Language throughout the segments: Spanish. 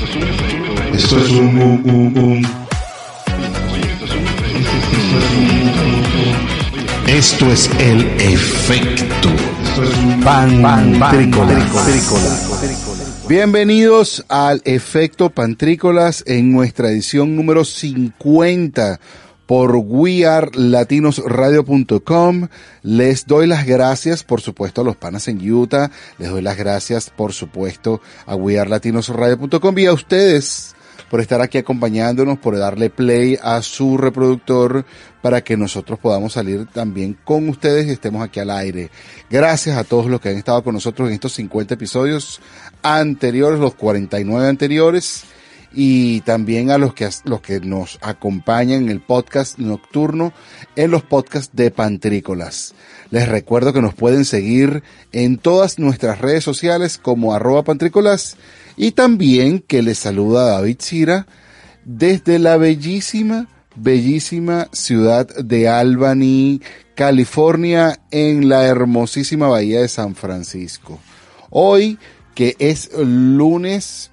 Esto es un, un, un. Esto es el efecto Pantrícolas. Bienvenidos al Efecto Pantrícolas en nuestra edición número 50 por wearlatinosradio.com. Les doy las gracias, por supuesto, a los panas en Utah. Les doy las gracias, por supuesto, a wearlatinosradio.com y a ustedes por estar aquí acompañándonos, por darle play a su reproductor para que nosotros podamos salir también con ustedes y estemos aquí al aire. Gracias a todos los que han estado con nosotros en estos 50 episodios anteriores, los 49 anteriores y también a los que, los que nos acompañan en el podcast nocturno, en los podcasts de Pantrícolas. Les recuerdo que nos pueden seguir en todas nuestras redes sociales como arroba pantrícolas y también que les saluda David Cira desde la bellísima, bellísima ciudad de Albany, California, en la hermosísima bahía de San Francisco. Hoy, que es lunes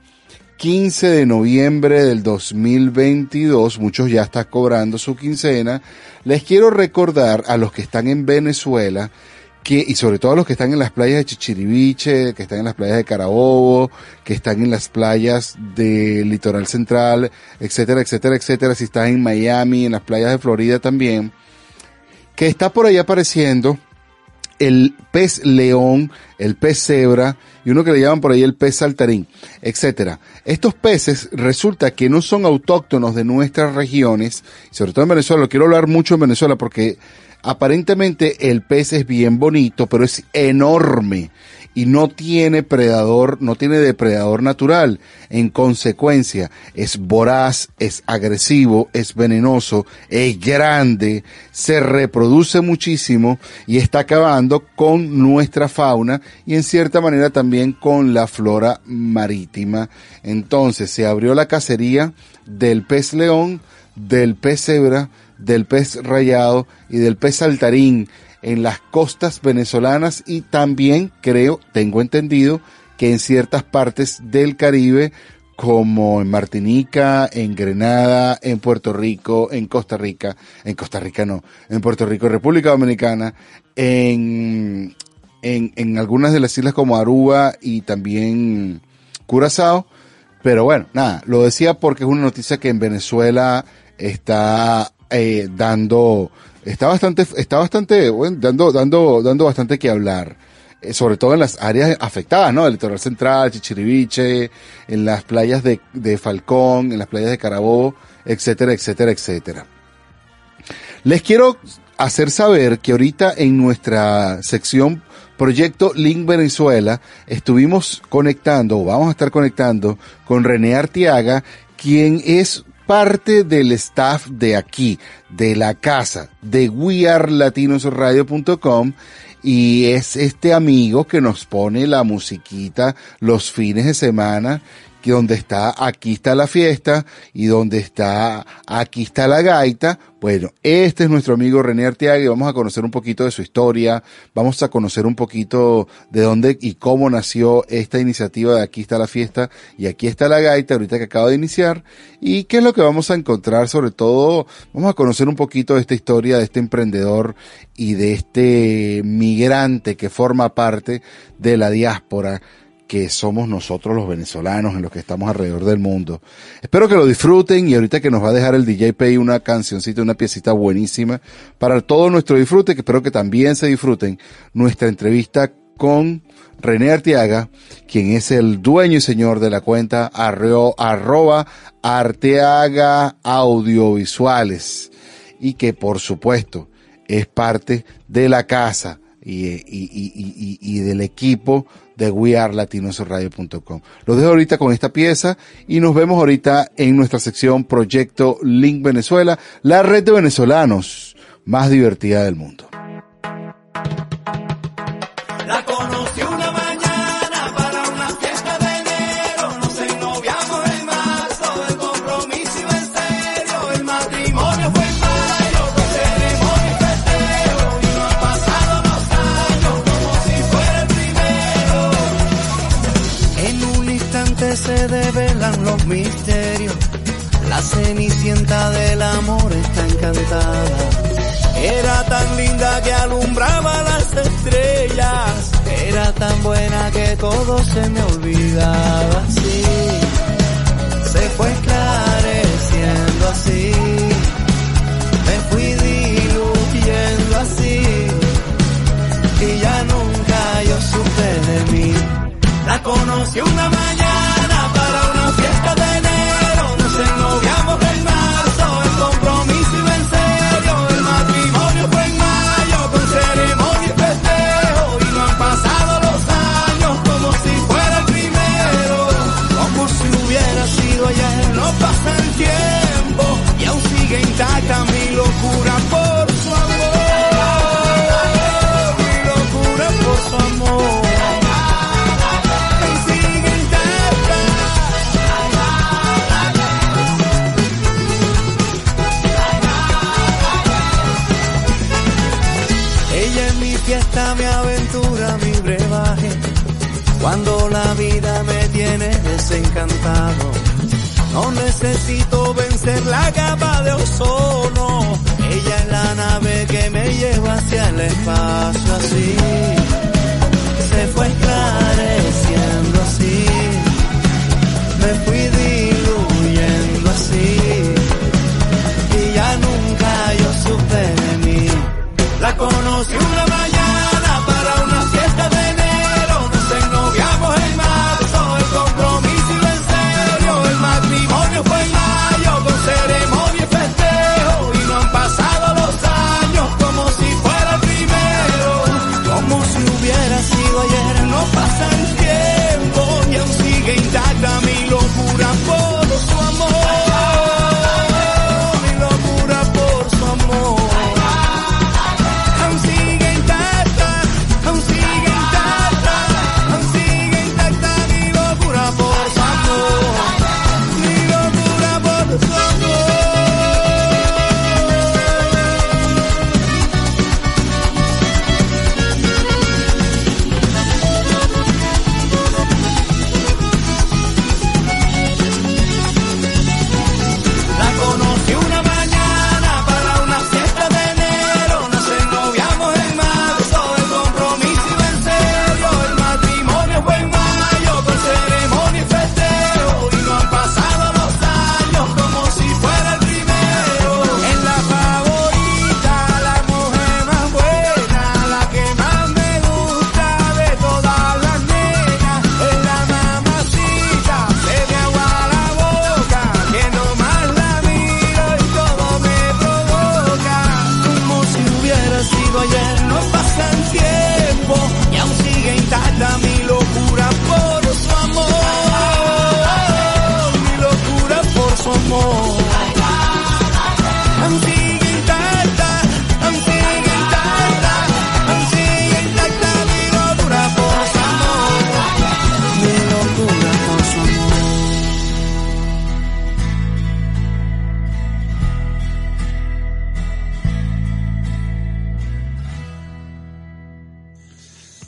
15 de noviembre del 2022, muchos ya están cobrando su quincena, les quiero recordar a los que están en Venezuela que, y sobre todo a los que están en las playas de Chichiriviche, que están en las playas de Carabobo, que están en las playas del litoral central, etcétera, etcétera, etcétera, si están en Miami, en las playas de Florida también, que está por ahí apareciendo el pez león, el pez cebra y uno que le llaman por ahí el pez saltarín, etcétera. Estos peces resulta que no son autóctonos de nuestras regiones, sobre todo en Venezuela, lo quiero hablar mucho en Venezuela porque aparentemente el pez es bien bonito, pero es enorme y no tiene predador, no tiene depredador natural. En consecuencia, es voraz, es agresivo, es venenoso, es grande, se reproduce muchísimo y está acabando con nuestra fauna y en cierta manera también con la flora marítima. Entonces se abrió la cacería del pez león, del pez cebra, del pez rayado y del pez saltarín en las costas venezolanas y también creo, tengo entendido, que en ciertas partes del Caribe, como en Martinica, en Grenada, en Puerto Rico, en Costa Rica, en Costa Rica no, en Puerto Rico, República Dominicana, en, en, en algunas de las islas como Aruba y también Curazao. Pero bueno, nada, lo decía porque es una noticia que en Venezuela está eh, dando está bastante, está bastante, bueno, dando, dando, dando bastante que hablar. Eh, sobre todo en las áreas afectadas, ¿no? El litoral central, Chichiriviche, en las playas de, de Falcón, en las playas de Carabobo, etcétera, etcétera, etcétera. Les quiero hacer saber que ahorita en nuestra sección Proyecto Link Venezuela estuvimos conectando, o vamos a estar conectando con René Artiaga, quien es parte del staff de aquí, de la casa, de wearlatinosradio.com y es este amigo que nos pone la musiquita los fines de semana que donde está aquí está la fiesta y donde está aquí está la gaita. Bueno, este es nuestro amigo René Arteaga y vamos a conocer un poquito de su historia, vamos a conocer un poquito de dónde y cómo nació esta iniciativa de aquí está la fiesta y aquí está la gaita, ahorita que acaba de iniciar y qué es lo que vamos a encontrar, sobre todo vamos a conocer un poquito de esta historia de este emprendedor y de este migrante que forma parte de la diáspora que somos nosotros los venezolanos en los que estamos alrededor del mundo. Espero que lo disfruten y ahorita que nos va a dejar el DJ Pay una cancioncita, una piecita buenísima para todo nuestro disfrute, que espero que también se disfruten nuestra entrevista con René Arteaga, quien es el dueño y señor de la cuenta arroba Arteaga Audiovisuales y que por supuesto es parte de la casa y, y, y, y del equipo de wearlatinosradio.com. Lo dejo ahorita con esta pieza y nos vemos ahorita en nuestra sección Proyecto Link Venezuela, la red de venezolanos más divertida del mundo. Cenicienta del amor está encantada. Era tan linda que alumbraba las estrellas. Era tan buena que todo se me olvidaba así. Se fue esclareciendo así. Me fui diluyendo así. Y ya nunca yo supe de mí. La conocí una mañana intacta mi locura por su amor. Mi locura por su amor. Ella es mi fiesta, mi aventura, mi brebaje. Cuando la vida me tiene desencantado, no necesito vencer la capa de ozono. Ella es la nave que me lleva hacia el espacio así. Se fue esclareciendo así. Me fui diluyendo así y ya nunca yo supe de mí. La conocí una mañana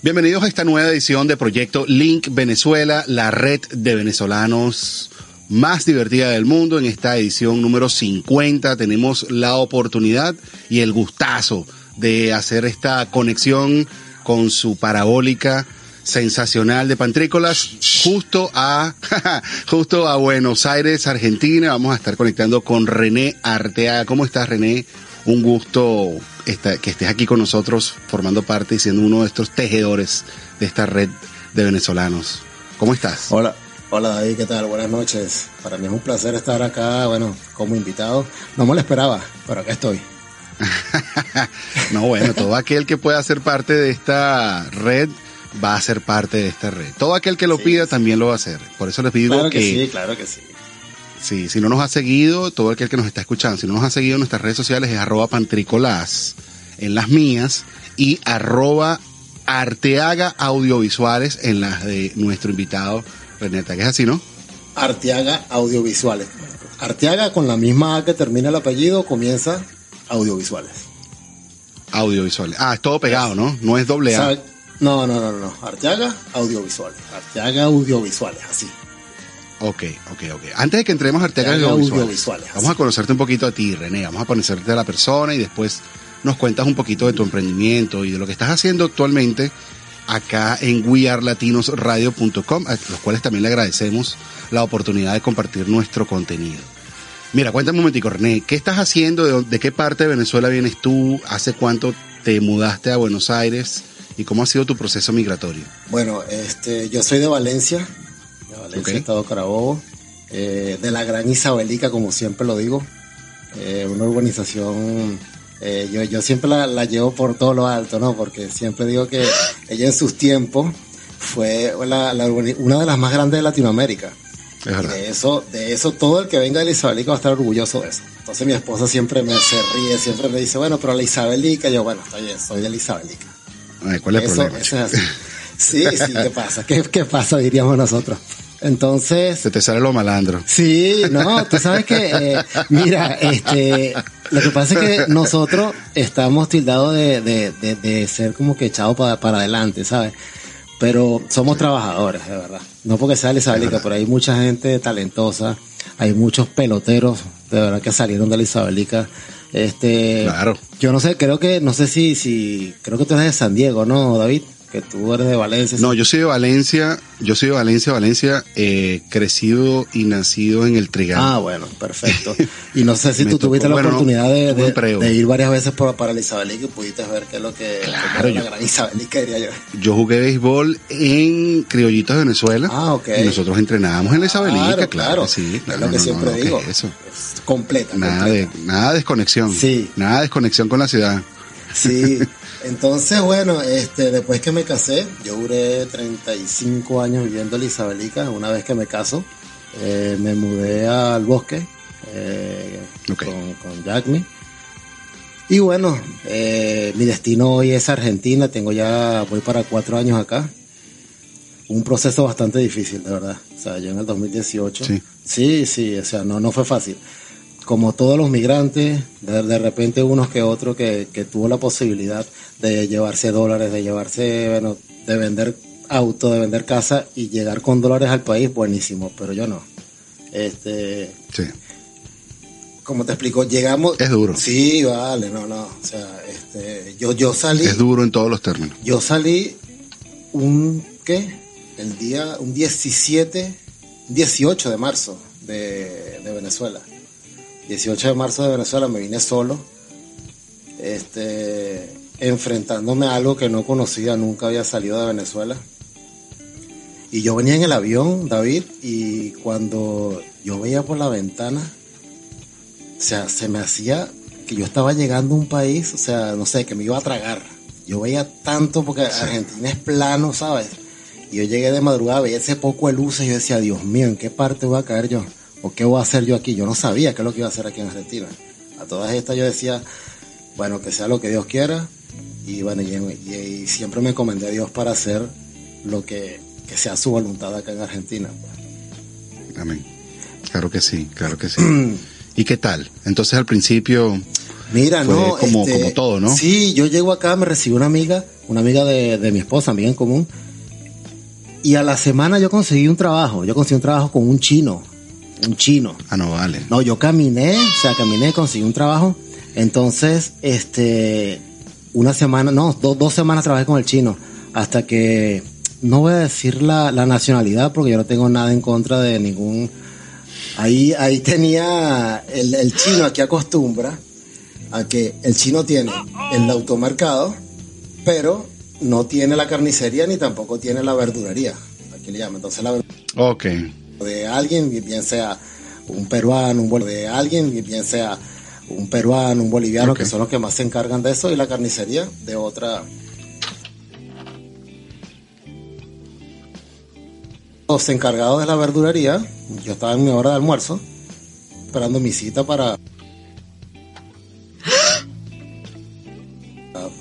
Bienvenidos a esta nueva edición de Proyecto Link Venezuela, la red de venezolanos más divertida del mundo. En esta edición número 50 tenemos la oportunidad y el gustazo de hacer esta conexión con su parabólica sensacional de Pantrícolas justo a justo a Buenos Aires, Argentina. Vamos a estar conectando con René Arteaga. ¿Cómo estás, René? Un gusto esta- que estés aquí con nosotros, formando parte y siendo uno de estos tejedores de esta red de venezolanos. ¿Cómo estás? Hola, hola David, ¿qué tal? Buenas noches. Para mí es un placer estar acá, bueno, como invitado. No me lo esperaba, pero acá estoy. no, bueno, todo aquel que pueda ser parte de esta red va a ser parte de esta red. Todo aquel que lo Sí, pida sí. también lo va a hacer. Por eso les digo Claro que, que, sí, claro que sí. Sí, si no nos ha seguido, todo aquel que nos está escuchando, si no nos ha seguido en nuestras redes sociales es arroba pantricolás en las mías y arroba arteaga audiovisuales en las de nuestro invitado René Arteaga. Es así, ¿no? Arteaga Audiovisuales. Arteaga con la misma A que termina el apellido comienza audiovisuales. Audiovisuales. Ah, es todo pegado, ¿no? No es doble A. ¿Sabe? No, no, no, no. Arteaga Audiovisuales. Arteaga Audiovisuales, así. Ok, ok, ok. Antes de que entremos a Arteaga Ya, Audiovisuales, vamos a conocerte un poquito a ti, René. Vamos a conocerte a la persona y después nos cuentas un poquito de tu emprendimiento y de lo que estás haciendo actualmente acá en wearlatinosradio.com, a los cuales también le agradecemos la oportunidad de compartir nuestro contenido. Mira, cuéntame un momentico, René, ¿qué estás haciendo? ¿De, qué parte de Venezuela vienes tú? ¿Hace cuánto te mudaste a Buenos Aires? ¿Y cómo ha sido tu proceso migratorio? Bueno, este, yo soy de Valencia, Valencia. Estado Carabobo, eh, de la Gran Isabelica, como siempre lo digo, eh, una urbanización, eh, yo, yo siempre la, la llevo por todo lo alto, ¿no? Porque siempre digo que ella en sus tiempos fue la- la urbani- una de las más grandes de Latinoamérica. Es de eso, de eso todo el que venga de la Isabelica va a estar orgulloso de eso. Entonces mi esposa siempre me se ríe, siempre me dice, bueno, pero la Isabelica, yo, bueno, está bien, soy de la Isabelica. Ay, ¿Cuál es el Eso, problema? eso es así. Sí, sí, ¿qué pasa? ¿Qué, qué pasa? Diríamos nosotros. Entonces, Se te sale lo malandro. sí, no, tú sabes que, eh, mira, este, lo que pasa es que nosotros estamos tildados de, de, de, de ser como que echados para, para adelante, ¿sabes? Pero somos trabajadores, de verdad. No porque sea Isabelica, pero hay mucha gente talentosa, hay muchos peloteros, de verdad, que salieron de la Isabelica. Este, Claro. yo no sé, creo que, no sé si, si, creo que tú eres de San Diego, ¿no, David? Que tú eres de Valencia. No, yo soy de Valencia, yo soy de Valencia, Valencia, eh, crecido y nacido en el Trigal. Ah, bueno, perfecto. Y no sé si tú tocó- tuviste la bueno, oportunidad de, ir varias veces por, para la Isabelica y pudiste ver qué es lo que Claro, era yo- la gran Isabelica, diría yo. Yo jugué béisbol en Criollitos de Venezuela. Ah, ok. Y nosotros entrenábamos en la Isabelica, claro, que sí. es claro, lo que no, siempre no, no, digo. ¿qué es eso? Es completa. Nada de, nada de desconexión. Sí. Nada de desconexión con la ciudad. Sí. Entonces, bueno, este, después que me casé, yo duré 35 años viviendo en Isabelica. Una vez que me caso, eh, me mudé al bosque eh, con, con Jackme. Y bueno, eh, mi destino hoy es Argentina. Tengo ya, voy para cuatro años acá. Un proceso bastante difícil, de verdad. O sea, yo en el 2018. Sí. Sí, sí, o sea, no, no fue fácil como todos los migrantes, de, de repente unos que otros que, que tuvo la posibilidad de llevarse dólares, de llevarse, bueno, de vender auto, de vender casa y llegar con dólares al país, buenísimo, pero yo no. Este, Sí. como te explico, llegamos. Es duro. Sí, vale, no, no. O sea, este, yo, yo salí. Es duro en todos los términos. Yo salí un, ¿qué? El día, un 17, 18 de marzo de, de Venezuela. 18 de marzo de Venezuela me vine solo, este, enfrentándome a algo que no conocía, nunca había salido de Venezuela. Y yo venía en el avión, David, y cuando yo veía por la ventana, o sea, se me hacía que yo estaba llegando a un país, o sea, no sé, que me iba a tragar. Yo veía tanto porque Argentina es plano, ¿sabes? Y yo llegué de madrugada, veía ese poco de luces y yo decía, Dios mío, ¿en qué parte voy a caer yo? ¿O qué voy a hacer yo aquí? Yo no sabía qué es lo que iba a hacer aquí en Argentina. A todas estas yo decía, bueno, que sea lo que Dios quiera. Y bueno, y, y- y siempre me encomendé a Dios para hacer lo que, que sea su voluntad acá en Argentina. Amén. Claro que sí, claro que sí. ¿Y qué tal? Entonces al principio, Mira, Fue no. como- este, como todo, ¿no? Sí, yo llego acá, me recibió una amiga, una amiga de, de mi esposa, amiga en común. Y a la semana yo conseguí un trabajo. Yo conseguí un trabajo con un chino. Un chino. ah, no vale. No, yo caminé, o sea, caminé, conseguí un trabajo. Entonces, este, una semana, no, do- dos semanas trabajé con el chino. Hasta que, no voy a decir la, la nacionalidad porque yo no tengo nada en contra de ningún. Ahí, ahí tenía, el, el chino aquí acostumbra a que el chino tiene el automercado, pero no tiene la carnicería ni tampoco tiene la verdurería. Aquí le llaman. Entonces la Ok. De alguien, bien sea un peruano, un bol- de alguien, bien sea un peruano, un boliviano, que son los que más se encargan de eso, y la carnicería de otra. Los encargados de la verdurería, yo estaba en mi hora de almuerzo, esperando mi cita para,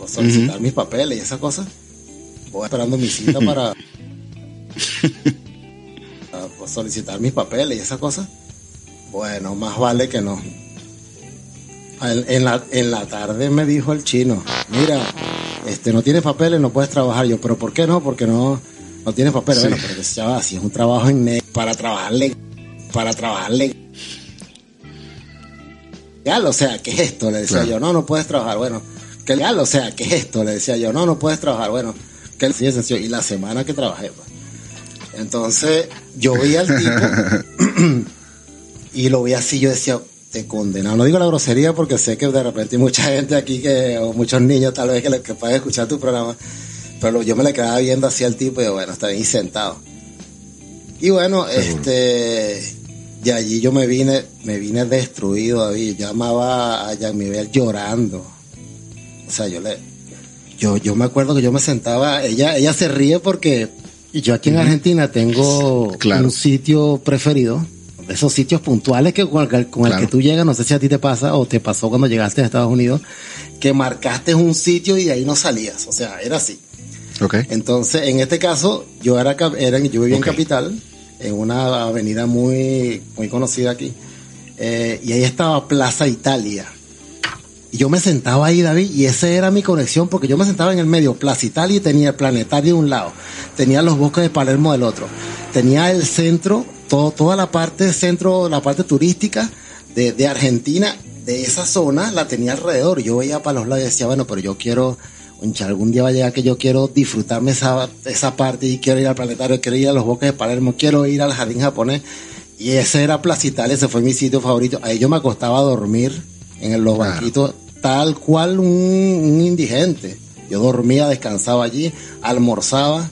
solicitar mis papeles y esas cosas. Voy esperando mi cita para, solicitar mis papeles y esas cosas. Bueno, más vale que no. En, la, en la tarde me dijo el chino, mira, este no tienes papeles, no puedes trabajar. Yo, pero ¿por qué no? Porque no, no tienes papeles. Sí. Bueno, pero ya va, si es un trabajo en negro, para trabajar legal, para trabajar legal. O sea, ¿qué es esto? Le decía Claro. yo, no, no puedes trabajar. Bueno, ¿qué legal? O sea, ¿qué es esto? Le decía yo, no, no puedes trabajar. Bueno, que así de sencillo. Y la semana que trabajé, pues. Entonces, yo veía al tipo y lo veía así, yo decía, te condenado. No digo la grosería porque sé que de repente hay mucha gente aquí que, o muchos niños tal vez que, le- que pueden escuchar tu programa, pero yo me le quedaba viendo así al tipo y bueno, está bien sentado. Y bueno, este, de allí yo me vine, me vine destruido, David. Yo llamaba a Jean Miguel llorando. O sea, yo le, yo, yo me acuerdo que yo me sentaba, ella, ella se ríe porque yo aquí en Argentina tengo Claro. un sitio preferido, de esos sitios puntuales que con el, con el que tú llegas, no sé si a ti te pasa o te pasó cuando llegaste a Estados Unidos, que marcaste un sitio y de ahí no salías. O sea, era así. Entonces, en este caso, yo era, yo vivía en Capital, en una avenida muy, muy conocida aquí, eh, y ahí estaba Plaza Italia. Y yo me sentaba ahí, David, y esa era mi conexión, porque yo me sentaba en el medio, Plaza Italia, y tenía el planetario de un lado, tenía los bosques de Palermo del otro, tenía el centro, todo, toda la parte centro, la parte turística de, Argentina, de esa zona, la tenía alrededor. Yo veía para los lados y decía, bueno, pero yo quiero, algún día va a llegar que yo quiero disfrutarme esa, esa parte y quiero ir al planetario, quiero ir a los bosques de Palermo, quiero ir al jardín japonés. Y ese era Plaza Italia, ese fue mi sitio favorito. Ahí yo me acostaba a dormir en los Claro. banquitos, tal cual un, un indigente. Yo dormía, descansaba allí, almorzaba,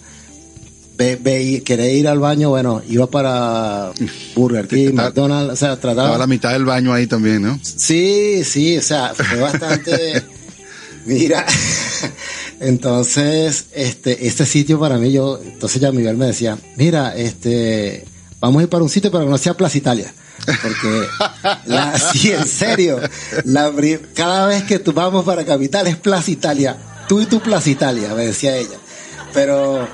ve, ve- quería ir al baño, bueno, iba para Burger King, Estaba- McDonald's, o sea, Estaba trataba... la mitad del baño ahí también, ¿no? Sí, sí, o sea, fue bastante. Mira, entonces, este, este sitio para mí, yo, entonces ya Miguel me decía, mira, este, vamos a ir para un sitio, pero que no sea Plaza Italia. Porque, la, sí, en serio, la, cada vez que tú vamos para Capital es Plaza Italia. Tú y tu Plaza Italia, me decía ella. Pero,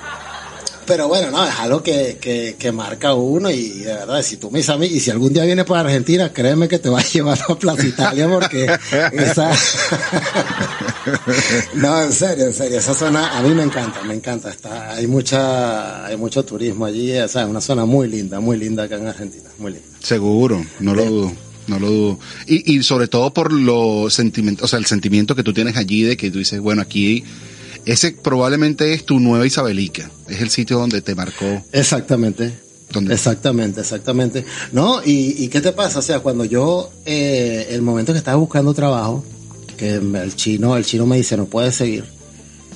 pero bueno, no, es algo que, que, que marca uno y de verdad, si tú me dices a mí, y si algún día vienes para Argentina, créeme que te vas a llevar a Plaza Italia porque esa... no, en serio, en serio, esa zona a mí me encanta, me encanta. Está, hay mucha, hay mucho turismo allí, o sea, es una zona muy linda, muy linda acá en Argentina, muy linda. Seguro, no lo dudo, no lo dudo. Y, y sobre todo por lo sentimiento, o sea, el sentimiento que tú tienes allí de que tú dices, bueno, aquí, ese probablemente es tu nueva Isabelica, es el sitio donde te marcó, Exactamente. donde Exactamente, exactamente. No, y, y qué te pasa, o sea, cuando yo, eh, el momento que estaba buscando trabajo, que el chino, el chino me dice, no puedes seguir.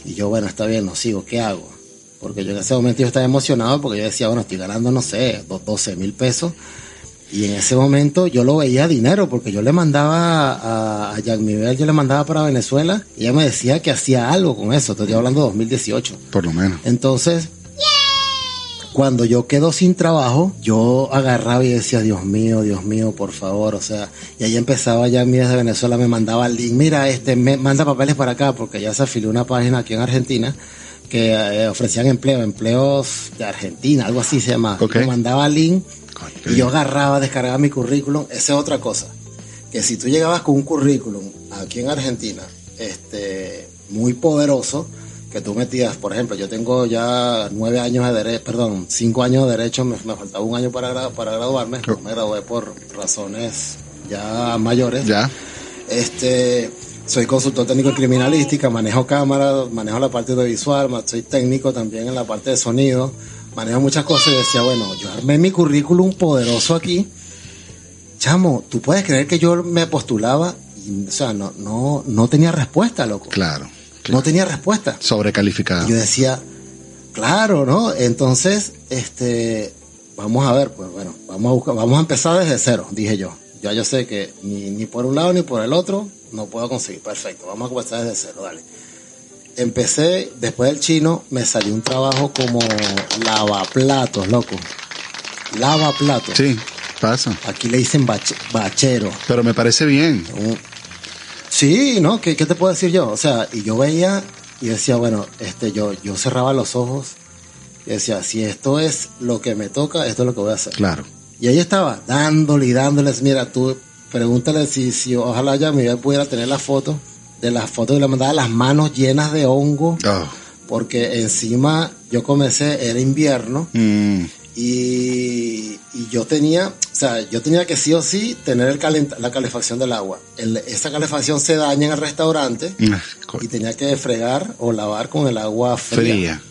Y yo, bueno, está bien, no sigo, ¿qué hago? Porque yo en ese momento yo estaba emocionado porque yo decía, bueno, estoy ganando, no sé, do- 12 mil pesos. Y en ese momento yo lo veía dinero porque yo le mandaba a, a Jean Miguel, yo le mandaba para Venezuela y ella me decía que hacía algo con eso. Estoy hablando de 2018. por lo menos. Entonces, cuando yo quedo sin trabajo, yo agarraba y decía, Dios mío, Dios mío, por favor, o sea, y ahí empezaba ya mi desde Venezuela, me mandaba el link, mira, este, me manda papeles para acá, porque ya se afilió una página aquí en Argentina que eh, ofrecían empleo, empleos de Argentina, algo así se llamaba. Ok. Me mandaba link Coño, y yo agarraba, descargaba mi currículum, esa es otra cosa, que si tú llegabas con un currículum aquí en Argentina, este, muy poderoso, que tú metías, por ejemplo, yo tengo ya nueve años de derecho, perdón, cinco años de derecho, me, me faltaba un año para, para graduarme, Oh. me gradué por razones ya mayores. Ya, Este, soy consultor técnico en criminalística, manejo cámaras, manejo la parte audiovisual, soy técnico también en la parte de sonido, manejo muchas cosas y decía, bueno, yo armé mi currículum poderoso aquí. Chamo, tú puedes creer que yo me postulaba y, o sea, no, no, no tenía respuesta, loco. claro. No tenía respuesta. Sobrecalificado. Y yo decía, claro, ¿no? Entonces, este, vamos a ver, pues bueno, vamos a buscar, vamos a empezar desde cero, dije yo. Ya yo sé que ni, ni por un lado ni por el otro no puedo conseguir. Perfecto, vamos a comenzar desde cero, dale. Empecé, después del chino, me salió un trabajo como lavaplatos, loco. Lavaplatos. Sí, pasa. Aquí le dicen bach- bachero. Pero me parece bien. Un- Sí, ¿no? ¿Qué, ¿Qué te puedo decir yo? O sea, y yo veía y decía, bueno, este, yo, yo cerraba los ojos y decía, si esto es lo que me toca, esto es lo que voy a hacer. Claro. Y ahí estaba, dándole y dándoles, mira, tú pregúntale si, si ojalá ya Miguel pudiera tener la foto, de las fotos y le mandaba las manos llenas de hongo, Oh, porque encima yo comencé, era invierno, mm, Y, y yo tenía, o sea, yo tenía que sí o sí tener el calent- la calefacción del agua. El- esa calefacción se daña en el restaurante Ah, co- y tenía que fregar o lavar con el agua fría. Fría.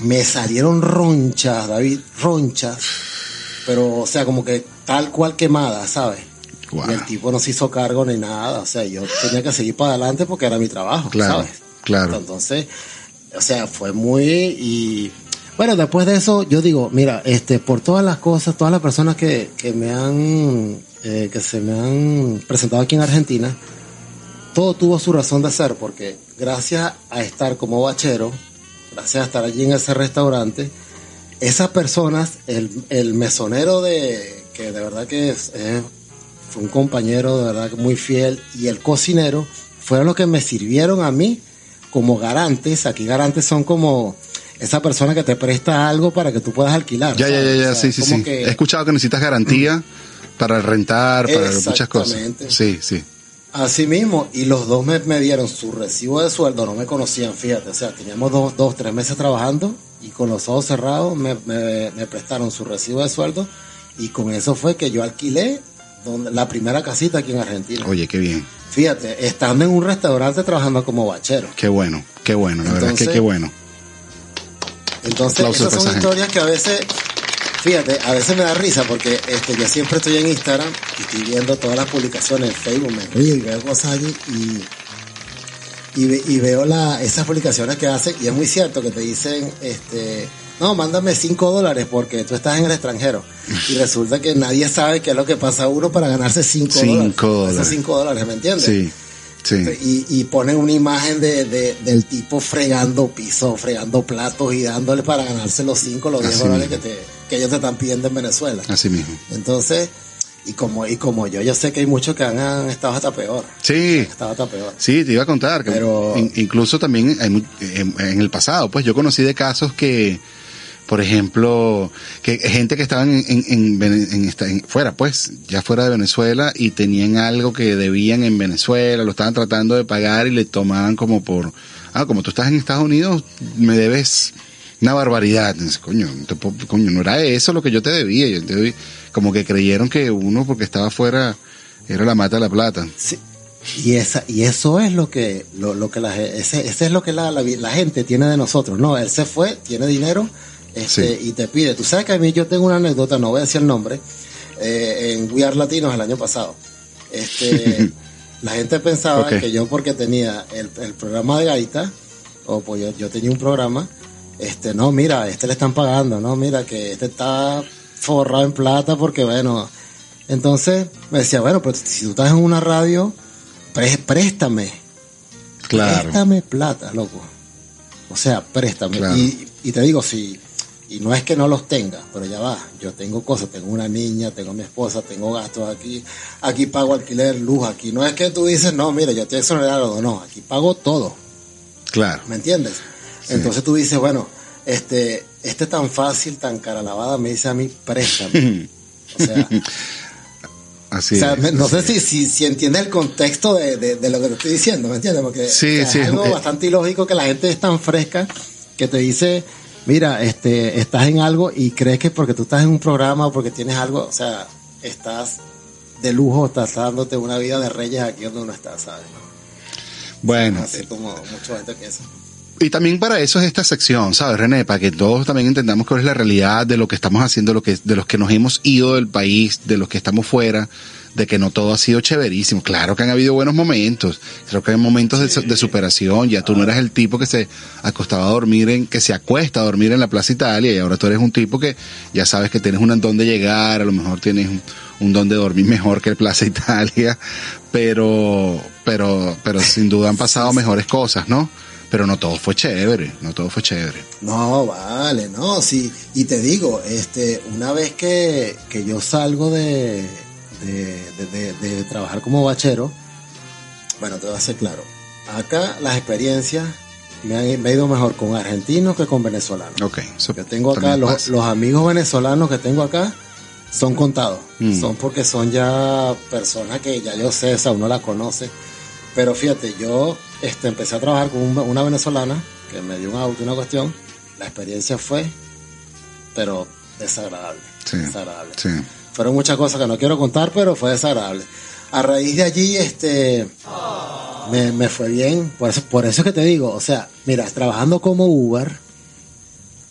Me salieron ronchas, David, ronchas. Pero, o sea, como que tal cual quemada, ¿sabes? Y el tipo no se hizo cargo ni nada. O sea, yo tenía que seguir para adelante porque era mi trabajo, Claro, ¿sabes? claro. Entonces, o sea, fue muy y bueno, después de eso yo digo, mira, este, por todas las cosas, todas las personas que, que me han, eh, que se me han presentado aquí en Argentina, todo tuvo su razón de ser, porque gracias a estar como bachero, gracias a estar allí en ese restaurante, esas personas, el, el mesonero de, que de verdad que es, es- fue un compañero de verdad muy fiel, y el cocinero, fueron los que me sirvieron a mí como garantes. Aquí garantes son como esa persona que te presta algo para que tú puedas alquilar. Ya, ya, ya, ¿sabes? ya, O sea, sí, sí, sí. que- He escuchado que necesitas garantía para rentar, para muchas cosas. Exactamente. Sí, sí. Así mismo, y los dos me, me dieron su recibo de sueldo, no me conocían, fíjate, o sea, teníamos dos, dos tres meses trabajando y con los ojos cerrados me, me- me prestaron su recibo de sueldo y con eso fue que yo alquilé donde, la primera casita aquí en Argentina. Oye, qué bien. Fíjate, estando en un restaurante trabajando como bachero. Qué bueno, qué bueno. La verdad es que qué bueno. Entonces, Aplausos esas son historias que a veces, fíjate, a veces me da risa porque este, yo siempre estoy en Instagram y estoy viendo todas las publicaciones en Facebook, me río y veo cosas allí y, y, ve- y veo la, esas publicaciones que hacen y es muy cierto que te dicen, este, no, mándame 5 dólares porque tú estás en el extranjero y resulta que nadie sabe qué es lo que pasa a uno para ganarse 5 Cinco dólares. dólares. Esos 5 dólares, ¿me entiendes? Sí, sí. Y, y ponen una imagen de, de- del tipo fregando piso, fregando platos y dándole para ganarse los 5, los 10 Así dólares que, te, que ellos te están pidiendo en Venezuela. Así mismo. Entonces, y como, y como yo, yo sé que hay muchos que han, han estado hasta peor. Sí, Estado hasta peor. Sí, te iba a contar que Pero- in- incluso también hay en, en el pasado, pues yo conocí de casos que, por ejemplo, que gente que estaban en, en- en fuera, pues, ya fuera de Venezuela y tenían algo que debían en Venezuela, lo estaban tratando de pagar y le tomaban como por, ah, como tú estás en Estados Unidos, me debes una barbaridad. Coño, coño, no era eso lo que yo te debía. Yo como que creyeron que uno porque estaba afuera era la mata de la plata. Sí. Y esa, y eso es lo que, lo, lo que la, ese, ese es lo que la, la gente tiene de nosotros. No, él se fue, tiene dinero, este, Sí. y te pide. Tú sabes que a mí yo tengo una anécdota, no voy a decir el nombre, eh, en We Are Latinos el año pasado. Este, la gente pensaba que yo porque tenía el, el programa de gaita, o pues yo, yo tenía un programa, este, no, mira, este le están pagando, no, mira, que este está forrado en plata porque bueno, entonces me decía, bueno, pero si tú estás en una radio, pré- préstame, Claro. préstame plata, loco. O sea, préstame. Claro. Y, y te digo, si, y no es que no los tenga, pero ya va, yo tengo cosas, tengo una niña, tengo mi esposa, tengo gastos aquí, aquí pago alquiler, luz, aquí no es que tú dices, no, mira, yo estoy exonerado, no, aquí pago todo. Claro. ¿Me entiendes? Entonces tú dices, bueno, este, este tan fácil, tan cara lavada, me dice a mí, préstame. O sea, Así o sea, es, no así sé si, si, si entiendes el contexto de, de, de lo que te estoy diciendo, ¿me entiendes? Porque Sí, o sea, sí, es algo eh. bastante ilógico que la gente es tan fresca que te dice, mira, este, estás en algo y crees que porque tú estás en un programa o porque tienes algo, o sea, estás de lujo, estás dándote una vida de reyes aquí donde uno está, ¿sabes? Bueno, Así como mucha gente piensa. y también para eso es esta sección, ¿sabes, René? Para que todos también entendamos cuál es la realidad de lo que estamos haciendo, lo que, de los que nos hemos ido del país, de los que estamos fuera, de que no todo ha sido chéverísimo. Claro que han habido buenos momentos, creo que hay momentos de, de superación. Ya tú no eras el tipo que se acostaba a dormir en, que se acuesta a dormir en la Plaza Italia, y ahora tú eres un tipo que ya sabes que tienes un don de llegar, a lo mejor tienes un, un don de dormir mejor que el Plaza Italia, pero, pero, pero sin duda han pasado mejores cosas, ¿no? Pero no todo fue chévere, no todo fue chévere. No, vale, no, sí. Y te digo, este, una vez que, que yo salgo de, de, de- trabajar como bachero, bueno, te voy a ser claro. Acá las experiencias me han me ha ido mejor con argentinos que con venezolanos. Ok, eso Yo tengo acá, los, los amigos venezolanos que tengo acá son contados. Mm. Son porque son ya personas que ya yo sé, o sea, uno las conoce. Pero fíjate, yo este, empecé a trabajar con un- una venezolana que me dio un auto, una cuestión. La experiencia fue, pero desagradable. Sí. Desagradable. Sí. Fueron muchas cosas que no quiero contar, pero fue desagradable. A raíz de allí, este, me, me fue bien. Por eso, por eso es que te digo, o sea, mira, trabajando como Uber,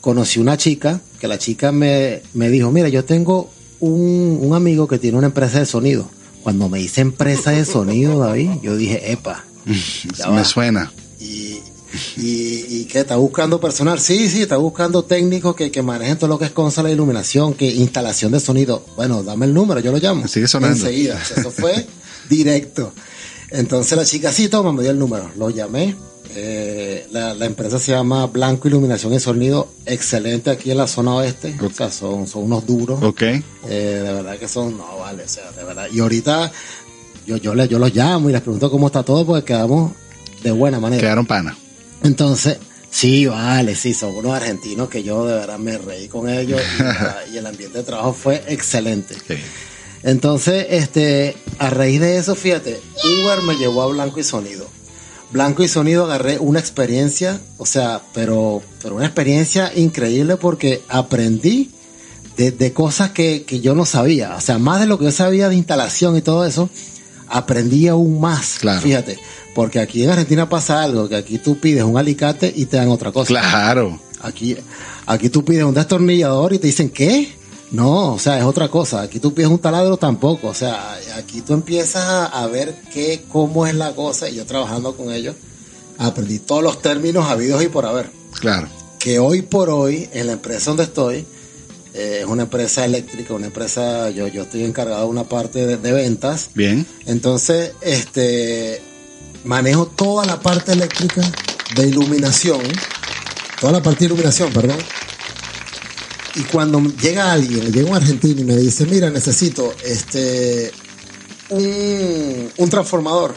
conocí una chica, que la chica me, me dijo, mira, yo tengo un, un amigo que tiene una empresa de sonido. Cuando me hice empresa de sonido, David, yo dije, epa, Ya Me va. suena. Y, y, que está buscando personal. Sí, sí, está buscando técnicos que, que manejen todo lo que es consola de iluminación, que instalación de sonido. Bueno, dame el número, yo lo llamo. Sigue sonando. Enseguida. O sea, Eso fue directo. Entonces la chica, sí, toma, me dio el número. Lo llamé. Eh, la, la empresa se llama Blanco Iluminación y Sonido. Excelente aquí en la zona oeste. O sea, son, son unos duros. Ok. Eh, de verdad que son, no vale, o sea, de verdad. Y ahorita yo, yo, le, yo los llamo y les pregunto cómo está todo porque quedamos de buena manera. Quedaron pana. Entonces, sí, vale, sí, son unos argentinos que yo de verdad me reí con ellos y, el ambiente de trabajo fue excelente. Sí. Entonces, este, a raíz de eso, fíjate, Uber me llevó a Blanco y Sonido. Blanco y Sonido agarré una experiencia, o sea, pero, pero una experiencia increíble porque aprendí de, de cosas que, que yo no sabía. O sea, más de lo que yo sabía de instalación y todo eso, aprendí aún más. Claro. Fíjate, porque aquí en Argentina pasa algo, que aquí tú pides un alicate y te dan otra cosa. Claro. Aquí, aquí tú pides un destornillador y te dicen, ¿qué? No, o sea, es otra cosa. Aquí tú pides un taladro tampoco. O sea, aquí tú empiezas a, ver qué, cómo es la cosa. Y yo trabajando con ellos, aprendí todos los términos habidos y por haber. Claro. Que hoy por hoy, en la empresa donde estoy, es una empresa eléctrica, una empresa, yo, yo estoy encargado de una parte de, de ventas. Bien. Entonces, este, manejo toda la parte eléctrica de iluminación, toda la parte de iluminación, perdón. Y cuando llega alguien, llega un argentino y me dice, mira, necesito este un, un transformador.